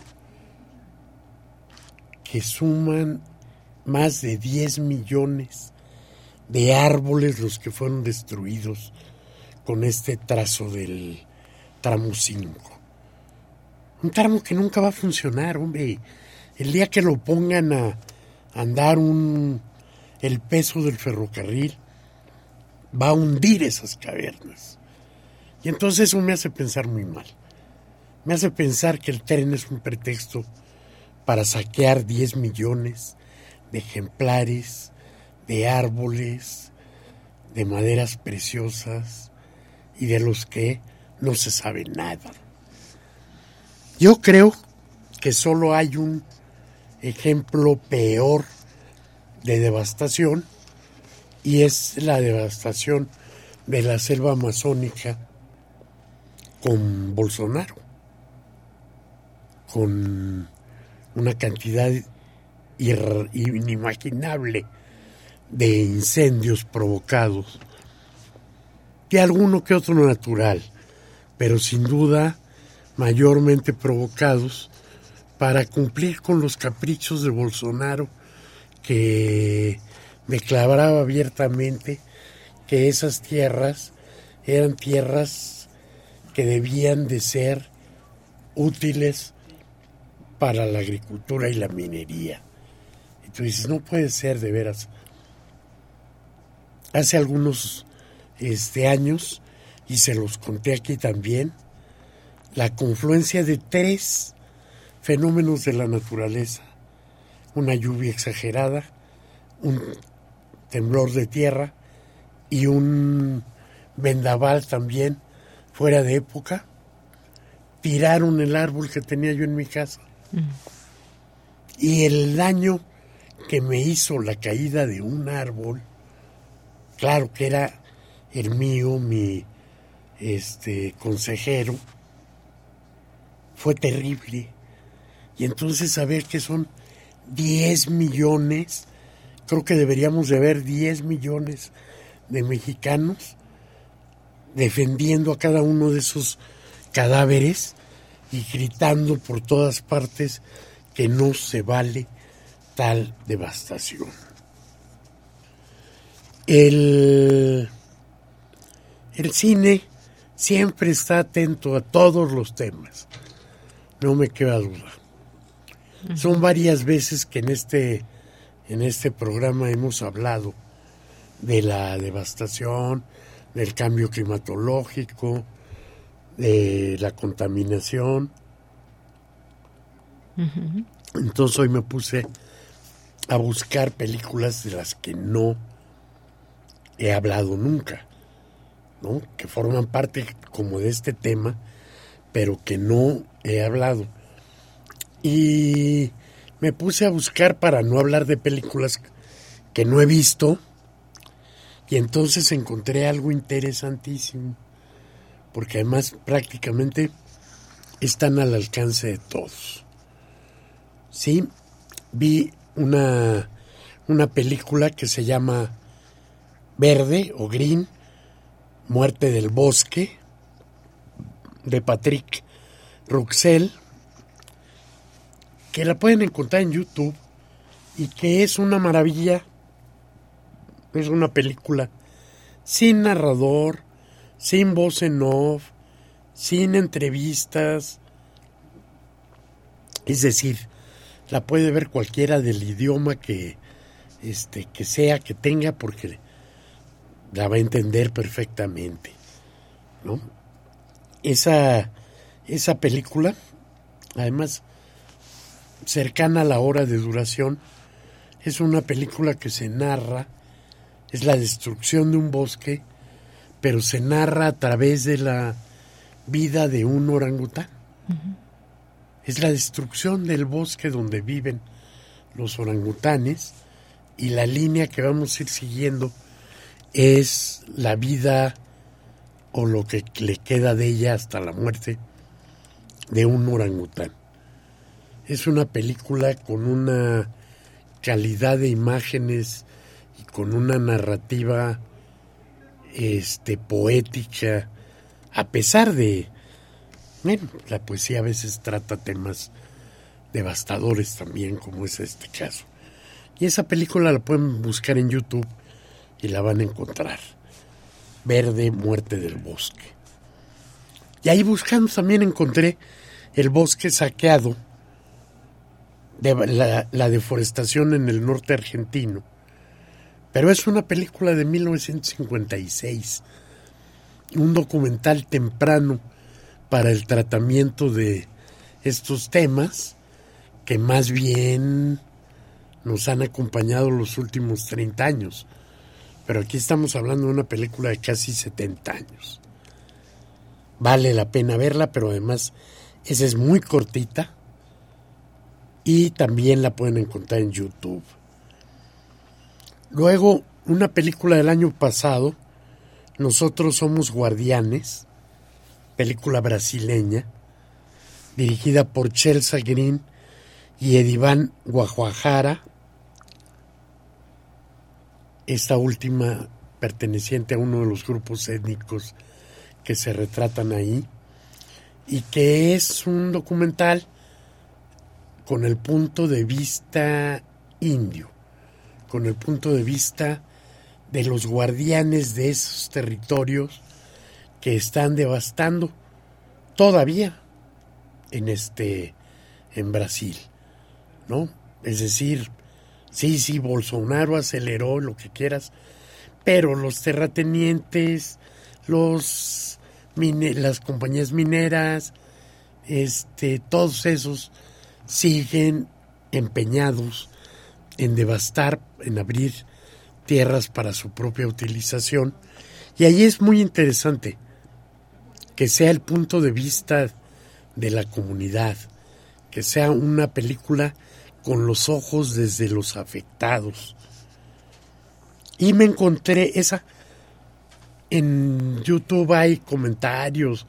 que suman más de 10 millones de árboles los que fueron destruidos con este trazo del tramo 5. Un tramo que nunca va a funcionar, hombre. El día que lo pongan a andar un, el peso del ferrocarril, va a hundir esas cavernas. Y entonces eso me hace pensar muy mal. Me hace pensar que el tren es un pretexto para saquear 10 millones de ejemplares de árboles, de maderas preciosas y de los que no se sabe nada. Yo creo que solo hay un ejemplo peor de devastación y es la devastación de la selva amazónica con Bolsonaro con una cantidad inimaginable de incendios provocados, que alguno que otro natural, pero sin duda mayormente provocados para cumplir con los caprichos de Bolsonaro que declaraba abiertamente que esas tierras eran tierras que debían de ser útiles para la agricultura y la minería. Tú dices, no puede ser de veras. Hace algunos este, años, y se los conté aquí también, la confluencia de tres fenómenos de la naturaleza. Una lluvia exagerada, un temblor de tierra y un vendaval también fuera de época. Tiraron el árbol que tenía yo en mi casa y el daño que me hizo la caída de un árbol, claro que era el mío, mi este consejero, fue terrible. Y entonces saber que son 10 millones, creo que deberíamos de haber 10 millones de mexicanos defendiendo a cada uno de esos cadáveres y gritando por todas partes que no se vale tal devastación. El, el cine siempre está atento a todos los temas, no me queda duda. Son varias veces que en este, en este programa hemos hablado de la devastación, del cambio climatológico, de la contaminación. Entonces hoy me puse a buscar películas de las que no he hablado nunca, ¿no? que forman parte como de este tema, pero que no he hablado. Y me puse a buscar para no hablar de películas que no he visto, y entonces encontré algo interesantísimo porque además prácticamente están al alcance de todos. Sí, vi una, una película que se llama Verde o Green, Muerte del Bosque, de Patrick Ruxel, que la pueden encontrar en YouTube y que es una maravilla. Es una película sin narrador, sin voz en off, sin entrevistas. Es decir, la puede ver cualquiera del idioma que, este, que sea, que tenga, porque la va a entender perfectamente. ¿no? Esa, esa película, además, cercana a la hora de duración, es una película que se narra, es la destrucción de un bosque pero se narra a través de la vida de un orangután. Es la destrucción del bosque donde viven los orangutanes y la línea que vamos a ir siguiendo es la vida o lo que le queda de ella hasta la muerte de un orangután. Es una película con una calidad de imágenes y con una narrativa este poética a pesar de bueno, la poesía a veces trata temas devastadores también como es este caso. Y esa película la pueden buscar en YouTube y la van a encontrar. Verde, muerte del bosque. Y ahí buscando también encontré el bosque saqueado de la, la, deforestación en el norte argentino. Pero es una película de 1956, un documental temprano para el tratamiento de estos temas que más bien nos han acompañado los últimos 30 años. Pero aquí estamos hablando de una película de casi 70 años. Vale la pena verla, pero además esa es muy cortita y también la pueden encontrar en YouTube. Luego, una película del año pasado, Nosotros somos guardianes, película brasileña, dirigida por Chelsea Green y Ediván Guajuajara, esta última perteneciente a uno de los grupos étnicos que se retratan ahí, y que es un documental con el punto de vista indio, con el punto de vista de los guardianes de esos territorios que están devastando todavía en este en Brasil, ¿no? Es decir, sí, sí, Bolsonaro aceleró lo que quieras, pero los terratenientes, los las compañías mineras, este, todos esos siguen empeñados en devastar, en abrir tierras para su propia utilización. Y ahí es muy interesante que sea el punto de vista de la comunidad, que sea una película con los ojos desde los afectados. Y me encontré esa, en YouTube hay comentarios,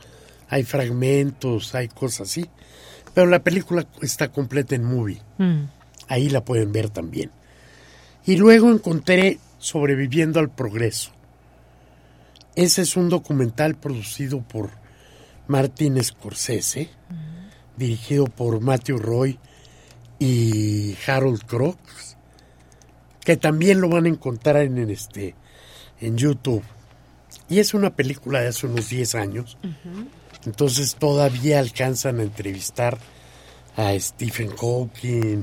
hay fragmentos, hay cosas así, pero la película está completa en movie. Mm. Ahí la pueden ver también. Y luego encontré Sobreviviendo al Progreso. Ese es un documental producido por Martin Scorsese, dirigido por Matthew Roy y Harold Crooks, que también lo van a encontrar en, este en YouTube. Y es una película de hace unos 10 años. Entonces todavía alcanzan a entrevistar a Stephen Hawking,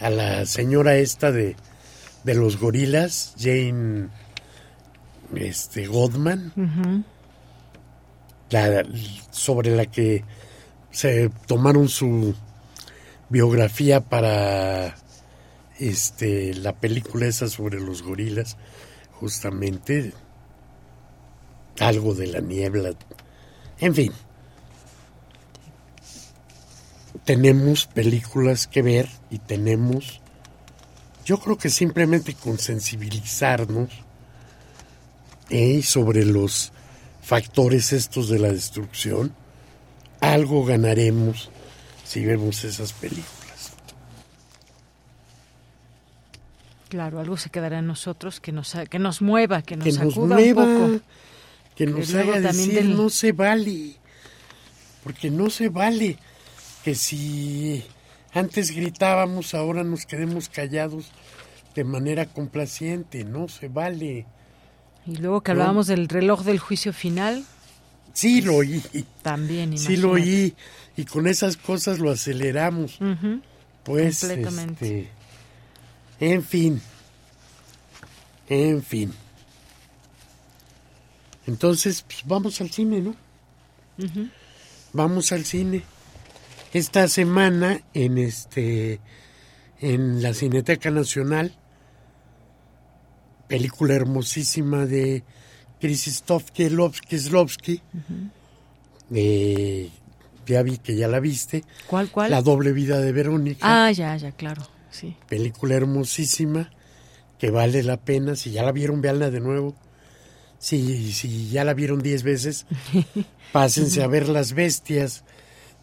a la señora esta de, de los gorilas, Jane este, Godman, sobre la que se tomaron su biografía para este la película esa sobre los gorilas justamente algo de la niebla. En fin. Tenemos películas que ver y tenemos yo creo que simplemente con sensibilizarnos ¿eh? sobre los factores estos de la destrucción algo ganaremos si vemos esas películas Claro, algo se quedará en nosotros que nos, que nos mueva, que nos, que un poco. Que nos haga decir, no se vale, porque no se vale que si antes gritábamos, ahora nos quedemos callados de manera complaciente, no se vale. Y luego que hablábamos del reloj del juicio final. Sí, lo oí. También, Sí, lo oí. Y con esas cosas lo aceleramos. Pues, Completamente. Este, en fin. En fin. Entonces, pues vamos al cine, ¿no? Vamos al cine. Esta semana en este en la Cineteca Nacional película hermosísima de Krzysztof Kieslowski, de ya vi que ya la viste. ¿Cuál, cuál? La doble vida de Verónica. Ah, ya, ya, claro, sí. Película hermosísima que vale la pena. Si ya la vieron, véanla de nuevo. Si, si ya la vieron diez veces, [LAUGHS] pásense a ver Las Bestias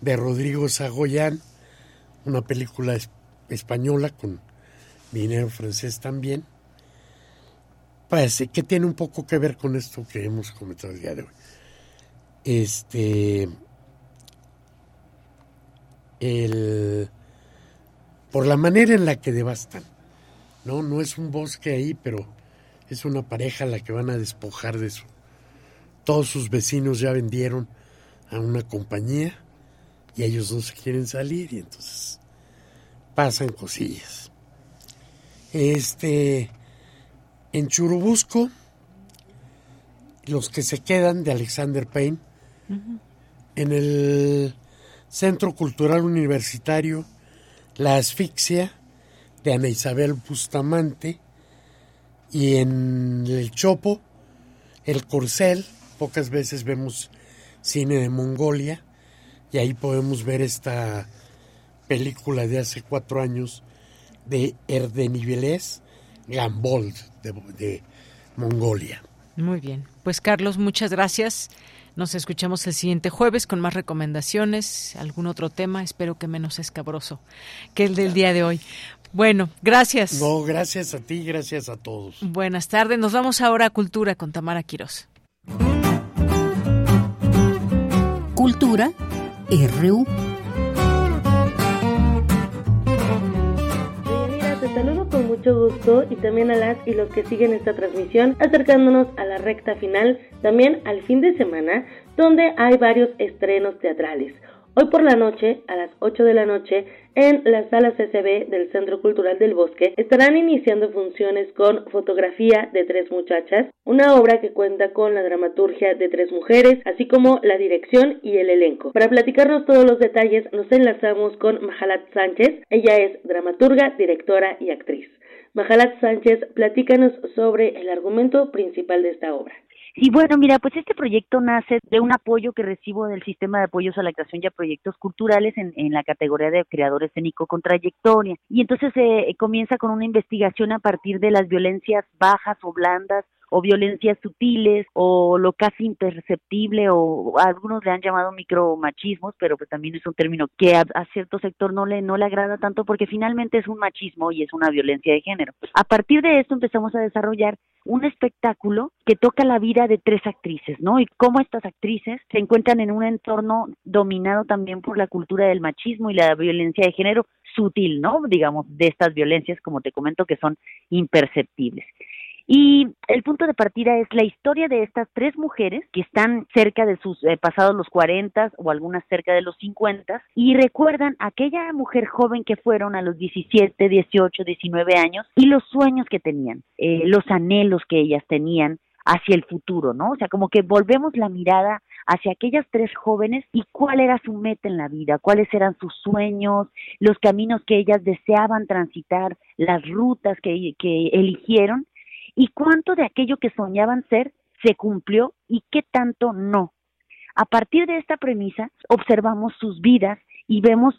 de Rodrigo Sagoyán, una película española con dinero francés también. Parece que tiene un poco que ver con esto que hemos comentado el día de hoy. Este. El, por la manera en la que devastan. No, no es un bosque ahí, pero es una pareja la que van a despojar de eso. Todos sus vecinos ya vendieron a una compañía y ellos no se quieren salir y entonces pasan cosillas. Este, en Churubusco, los que se quedan de Alexander Payne, en el Centro Cultural Universitario La Asfixia de Ana Isabel Bustamante y en el Chopo, el Corcel, pocas veces vemos cine de Mongolia y ahí podemos ver esta película de hace cuatro años de Erdenivelés Gambold de, de Mongolia. Muy bien, pues Carlos, muchas gracias. Nos escuchamos el siguiente jueves con más recomendaciones, algún otro tema, espero que menos escabroso que el del día de hoy. Bueno, gracias. No, gracias a ti, gracias a todos. Buenas tardes, nos vamos ahora a Cultura con Tamara Quirós. Cultura RU. Mucho gusto y también a las y los que siguen esta transmisión, acercándonos a la recta final, también al fin de semana, donde hay varios estrenos teatrales. Hoy por la noche, a las 8 de la noche, en la sala CCB del Centro Cultural del Bosque, estarán iniciando funciones con Fotografía de tres muchachas, una obra que cuenta con la dramaturgia de tres mujeres, así como la dirección y el elenco. Para platicarnos todos los detalles, nos enlazamos con Mahalat Sánchez. Ella es dramaturga, directora y actriz. Mahalat Sánchez, platícanos sobre el argumento principal de esta obra. Sí, bueno, mira, pues este proyecto nace de un apoyo que recibo del sistema de apoyos a la creación y a proyectos culturales en, en la categoría de creador escénico con trayectoria. Y entonces eh, comienza con una investigación a partir de las violencias bajas o blandas o violencias sutiles o lo casi imperceptible o algunos le han llamado micromachismos, pero pues también es un término que a, cierto sector no le no le agrada tanto porque finalmente es un machismo y es una violencia de género. A partir de esto empezamos a desarrollar un espectáculo que toca la vida de tres actrices, ¿no? Y cómo estas actrices se encuentran en un entorno dominado también por la cultura del machismo y la violencia de género sutil, ¿no? Digamos, de estas violencias, como te comento, que son imperceptibles. Y el punto de partida es la historia de estas tres mujeres que están cerca de sus eh, pasados los 40 o algunas cerca de los 50 y recuerdan aquella mujer joven que fueron a los 17, 18, 19 años y los sueños que tenían, eh, los anhelos que ellas tenían hacia el futuro, ¿no? O sea, como que volvemos la mirada hacia aquellas tres jóvenes y cuál era su meta en la vida, cuáles eran sus sueños, los caminos que ellas deseaban transitar, las rutas que, que eligieron y cuánto de aquello que soñaban ser se cumplió y qué tanto no. A partir de esta premisa, observamos sus vidas y vemos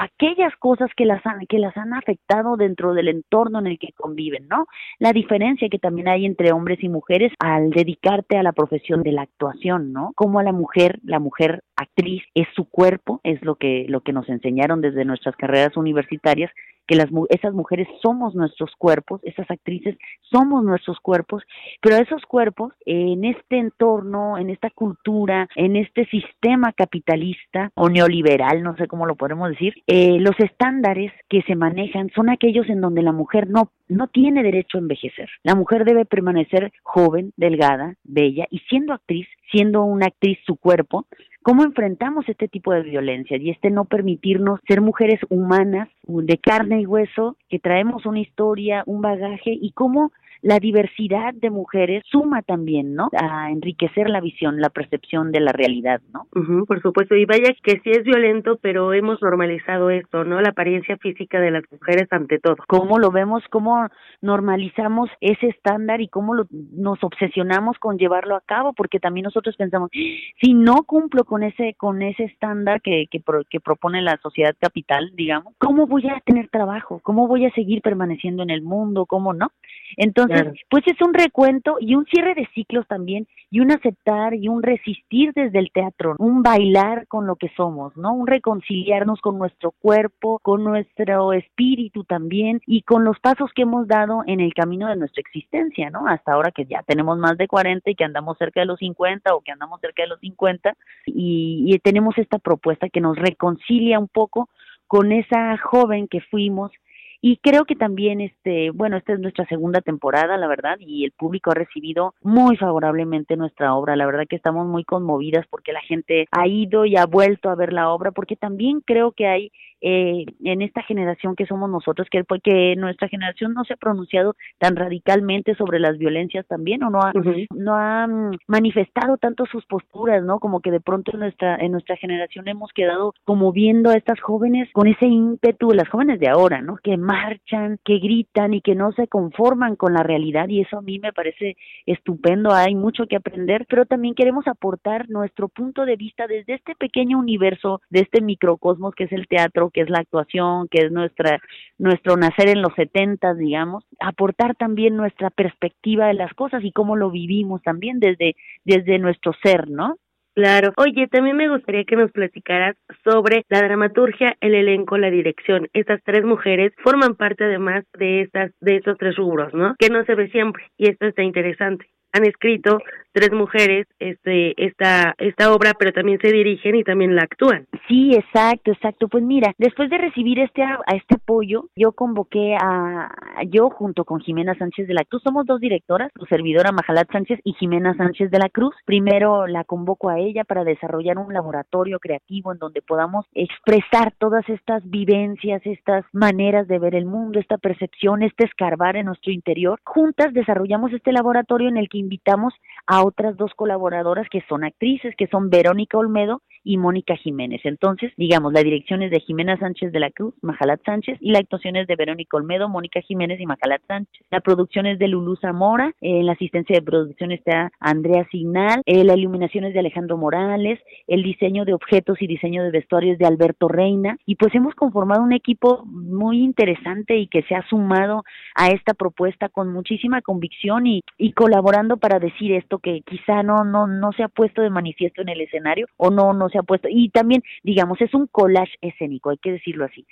aquellas cosas que las han, que las han afectado dentro del entorno en el que conviven, ¿no? La diferencia que también hay entre hombres y mujeres al dedicarte a la profesión de la actuación, ¿no? Como a la mujer, la mujer actriz es su cuerpo, es lo que lo que nos enseñaron desde nuestras carreras universitarias que las, esas mujeres somos nuestros cuerpos, esas actrices somos nuestros cuerpos, pero esos cuerpos en este entorno, en esta cultura, en este sistema capitalista o neoliberal, no sé cómo lo podemos decir, eh, los estándares que se manejan son aquellos en donde la mujer no, no tiene derecho a envejecer. La mujer debe permanecer joven, delgada, bella y siendo actriz, siendo una actriz su cuerpo, cómo enfrentamos este tipo de violencia y este no permitirnos ser mujeres humanas de carne y hueso, que traemos una historia, un bagaje y cómo la diversidad de mujeres suma también, ¿no? A enriquecer la visión, la percepción de la realidad, ¿no? por supuesto, y vaya que sí es violento, pero hemos normalizado esto, ¿no? La apariencia física de las mujeres ante todo. ¿Cómo lo vemos? ¿Cómo normalizamos ese estándar y cómo lo, nos obsesionamos con llevarlo a cabo? Porque también nosotros pensamos, si no cumplo con ese con ese estándar que, que, que propone la sociedad capital, digamos, ¿cómo voy a tener trabajo? ¿Cómo voy a seguir permaneciendo en el mundo? ¿Cómo no? Entonces, pues es un recuento y un cierre de ciclos también y un aceptar y un resistir desde el teatro, un bailar con lo que somos, ¿no? Un reconciliarnos con nuestro cuerpo, con nuestro espíritu también y con los pasos que hemos dado en el camino de nuestra existencia, ¿no? Hasta ahora que ya tenemos más de 40 y que andamos cerca de los 50 o que andamos cerca de los 50 y, y tenemos esta propuesta que nos reconcilia un poco con esa joven que fuimos y creo que también, este, bueno, esta es nuestra segunda temporada, la verdad, y el público ha recibido muy favorablemente nuestra obra. La verdad que estamos muy conmovidas porque la gente ha ido y ha vuelto a ver la obra, porque también creo que hay eh, en esta generación que somos nosotros, que porque nuestra generación no se ha pronunciado tan radicalmente sobre las violencias también o no ha, no ha mm, manifestado tanto sus posturas, ¿no? Como que de pronto en nuestra en nuestra generación hemos quedado como viendo a estas jóvenes con ese ímpetu, las jóvenes de ahora, ¿no? Que marchan, que gritan y que no se conforman con la realidad y eso a mí me parece estupendo, hay mucho que aprender, pero también queremos aportar nuestro punto de vista desde este pequeño universo, de este microcosmos que es el teatro que es la actuación, que es nuestra nuestro nacer en los setentas, digamos, aportar también nuestra perspectiva de las cosas y cómo lo vivimos también desde desde nuestro ser, ¿no? Claro. Oye, también me gustaría que nos platicaras sobre la dramaturgia, el elenco, la dirección. Estas tres mujeres forman parte además de estas de estos tres rubros, ¿no? Que no se ve siempre y esto está interesante han escrito tres mujeres este esta esta obra pero también se dirigen y también la actúan. Sí exacto exacto. Pues mira después de recibir este a este apoyo yo convoqué a yo junto con Jimena Sánchez de la Cruz somos dos directoras su servidora Majalat Sánchez y Jimena Sánchez de la Cruz. Primero la convoco a ella para desarrollar un laboratorio creativo en donde podamos expresar todas estas vivencias estas maneras de ver el mundo esta percepción este escarbar en nuestro interior. Juntas desarrollamos este laboratorio en el que invitamos a otras dos colaboradoras que son actrices, que son Verónica Olmedo y Mónica Jiménez. Entonces, digamos, la dirección es de Jimena Sánchez de la Cruz, Majalat Sánchez, y la actuación es de Verónica Olmedo, Mónica Jiménez y Majalat Sánchez. La producción es de Lulú Zamora, en la asistencia de producción está Andrea Signal, eh, la iluminación es de Alejandro Morales, el diseño de objetos y diseño de vestuarios de Alberto Reina, y pues hemos conformado un equipo muy interesante y que se ha sumado a esta propuesta con muchísima convicción y, y colaborando para decir esto que quizá no, no, no se ha puesto de manifiesto en el escenario o no, no se ha puesto. Y también, digamos, es un collage escénico, hay que decirlo así.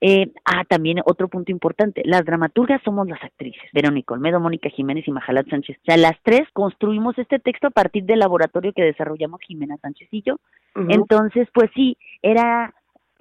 Eh, ah, también otro punto importante, las dramaturgas somos las actrices, Verónica Olmedo, Mónica Jiménez y Majalat Sánchez. O sea, las tres construimos este texto a partir del laboratorio que desarrollamos Jimena Sánchez y yo. Entonces, pues sí, era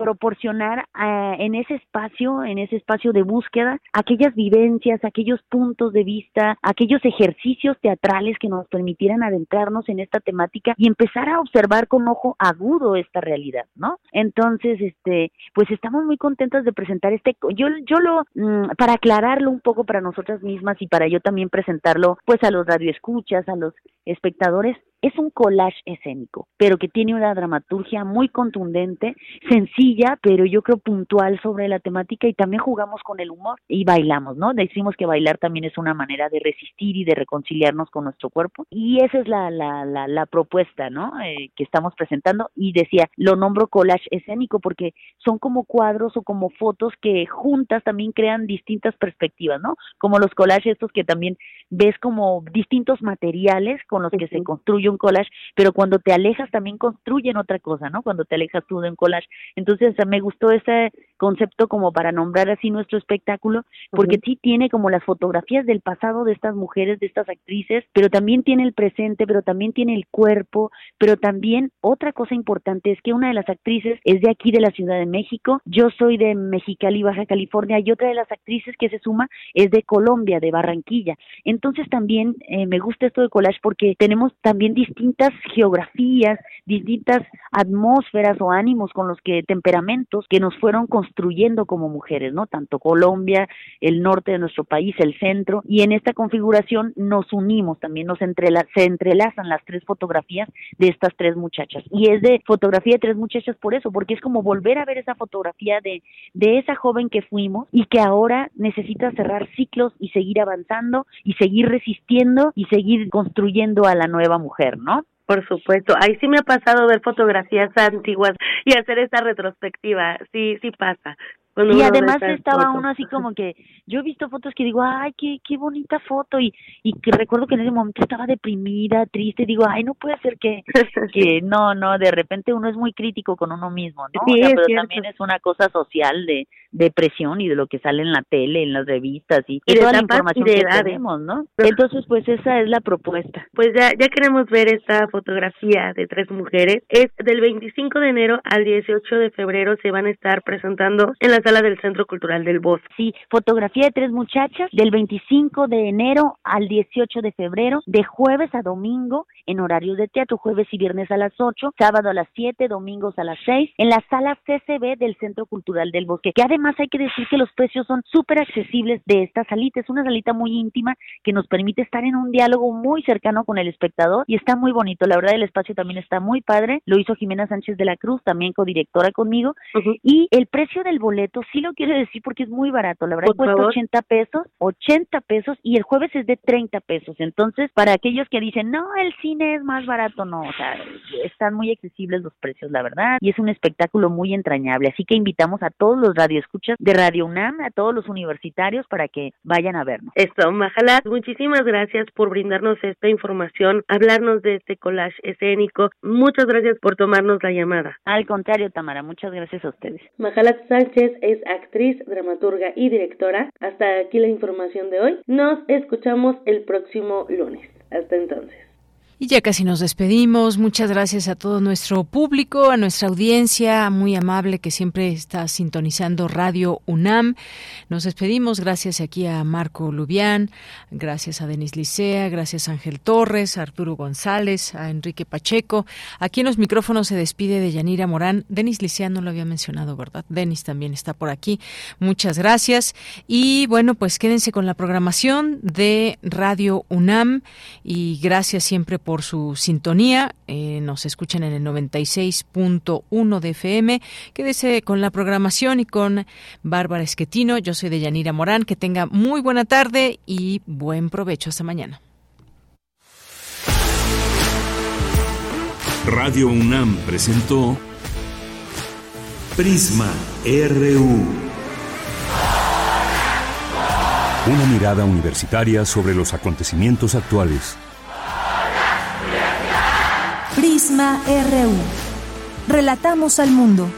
proporcionar eh, en ese espacio, en ese espacio de búsqueda, aquellas vivencias, aquellos puntos de vista, aquellos ejercicios teatrales que nos permitieran adentrarnos en esta temática y empezar a observar con ojo agudo esta realidad, ¿no? Entonces, este, pues estamos muy contentos de presentar este, yo, yo lo, mm, para aclararlo un poco para nosotras mismas y para yo también presentarlo, pues a los radioescuchas, a los espectadores, es un collage escénico, pero que tiene una dramaturgia muy contundente, sencilla, pero yo creo puntual sobre la temática y también jugamos con el humor y bailamos, ¿no? Decimos que bailar también es una manera de resistir y de reconciliarnos con nuestro cuerpo y esa es la, la, la, la propuesta, ¿no? Eh, que estamos presentando y decía, lo nombro collage escénico porque son como cuadros o como fotos que juntas también crean distintas perspectivas, ¿no? Como los collages estos que también ves como distintos materiales con los que se construye un collage, pero cuando te alejas también construyen otra cosa, ¿no? Cuando te alejas tú de un collage. Entonces me gustó ese concepto como para nombrar así nuestro espectáculo, porque sí tiene como las fotografías del pasado de estas mujeres, de estas actrices, pero también tiene el presente, pero también tiene el cuerpo, pero también otra cosa importante es que una de las actrices es de aquí de la Ciudad de México, yo soy de Mexicali, Baja California, y otra de las actrices que se suma es de Colombia, de Barranquilla. Entonces también eh, me gusta esto de collage porque porque tenemos también distintas geografías, distintas atmósferas o ánimos con los que temperamentos que nos fueron construyendo como mujeres, ¿no? Tanto Colombia, el norte de nuestro país, el centro, y en esta configuración nos unimos, también nos entrela se entrelazan las tres fotografías de estas tres muchachas. Y es de fotografía de tres muchachas por eso, porque es como volver a ver esa fotografía de, de esa joven que fuimos y que ahora necesita cerrar ciclos y seguir avanzando y seguir resistiendo y seguir construyendo a la nueva mujer, ¿no? Por supuesto, ahí sí me ha pasado ver fotografías antiguas y hacer esta retrospectiva, sí, sí pasa y además estaba uno así como que yo he visto fotos que digo ay qué qué bonita foto y y que recuerdo que en ese momento estaba deprimida triste digo ay no puede ser que [LAUGHS] que no no de repente uno es muy crítico con uno mismo no sí, pero también es una cosa social de depresión y de lo que sale en la tele en las revistas y, y toda la información que tenemos no entonces pues esa es la propuesta. pues ya ya queremos ver esta fotografía de tres mujeres. Es del 25 de enero al 18 de febrero se van a estar presentando en la sala del Centro Cultural del Bosque. Sí, fotografía de tres muchachas del 25 de enero al 18 de febrero, de jueves a domingo en horarios de teatro, jueves y viernes a las 8, sábado a las 7, domingos a las 6, en la sala CCB del Centro Cultural del Bosque, que además hay que decir que los precios son súper accesibles de esta salita, es una salita muy íntima que nos permite estar en un diálogo muy cercano con el espectador y está muy bonito, la verdad el espacio también está muy padre, lo hizo Jimena Sánchez de la Cruz, también codirectora conmigo, y el precio del boleto sí lo quiero decir porque es muy barato, la verdad cuesta 80 pesos, 80 pesos y el jueves es de 30 pesos, entonces para aquellos que dicen, no, el cine es más barato, no, o sea, están muy accesibles los precios, la verdad, y es un espectáculo muy entrañable, así que invitamos a todos los radioescuchas de Radio UNAM, a todos los universitarios para que vayan a vernos. Esto, Majalat, muchísimas gracias por brindarnos esta información, hablarnos de este collage escénico, muchas gracias por tomarnos la llamada. Al contrario, Tamara, muchas gracias a ustedes. Majalat Sánchez es actriz, dramaturga y directora. Hasta aquí la información de hoy. Nos escuchamos el próximo lunes. Hasta entonces. Y ya casi nos despedimos. Muchas gracias a todo nuestro público, a nuestra audiencia muy amable que siempre está sintonizando Radio UNAM. Nos despedimos. Gracias aquí a Marco Lubián, gracias a Denis Licea, gracias a Ángel Torres, a Arturo González, a Enrique Pacheco. Aquí en los micrófonos se despide de Yanira Morán. Denis Licea no lo había mencionado, ¿verdad? Denis también está por aquí. Muchas gracias. Y bueno, pues quédense con la programación de Radio UNAM y gracias siempre por su sintonía. Eh, nos escuchan en el 96.1 de FM. Quédese con la programación y con Bárbara Esquetino. Yo soy de Yanira Morán. Que tenga muy buena tarde y buen provecho. Hasta mañana. Radio UNAM presentó Prisma RU. Una mirada universitaria sobre los acontecimientos actuales. RU. Relatamos al mundo.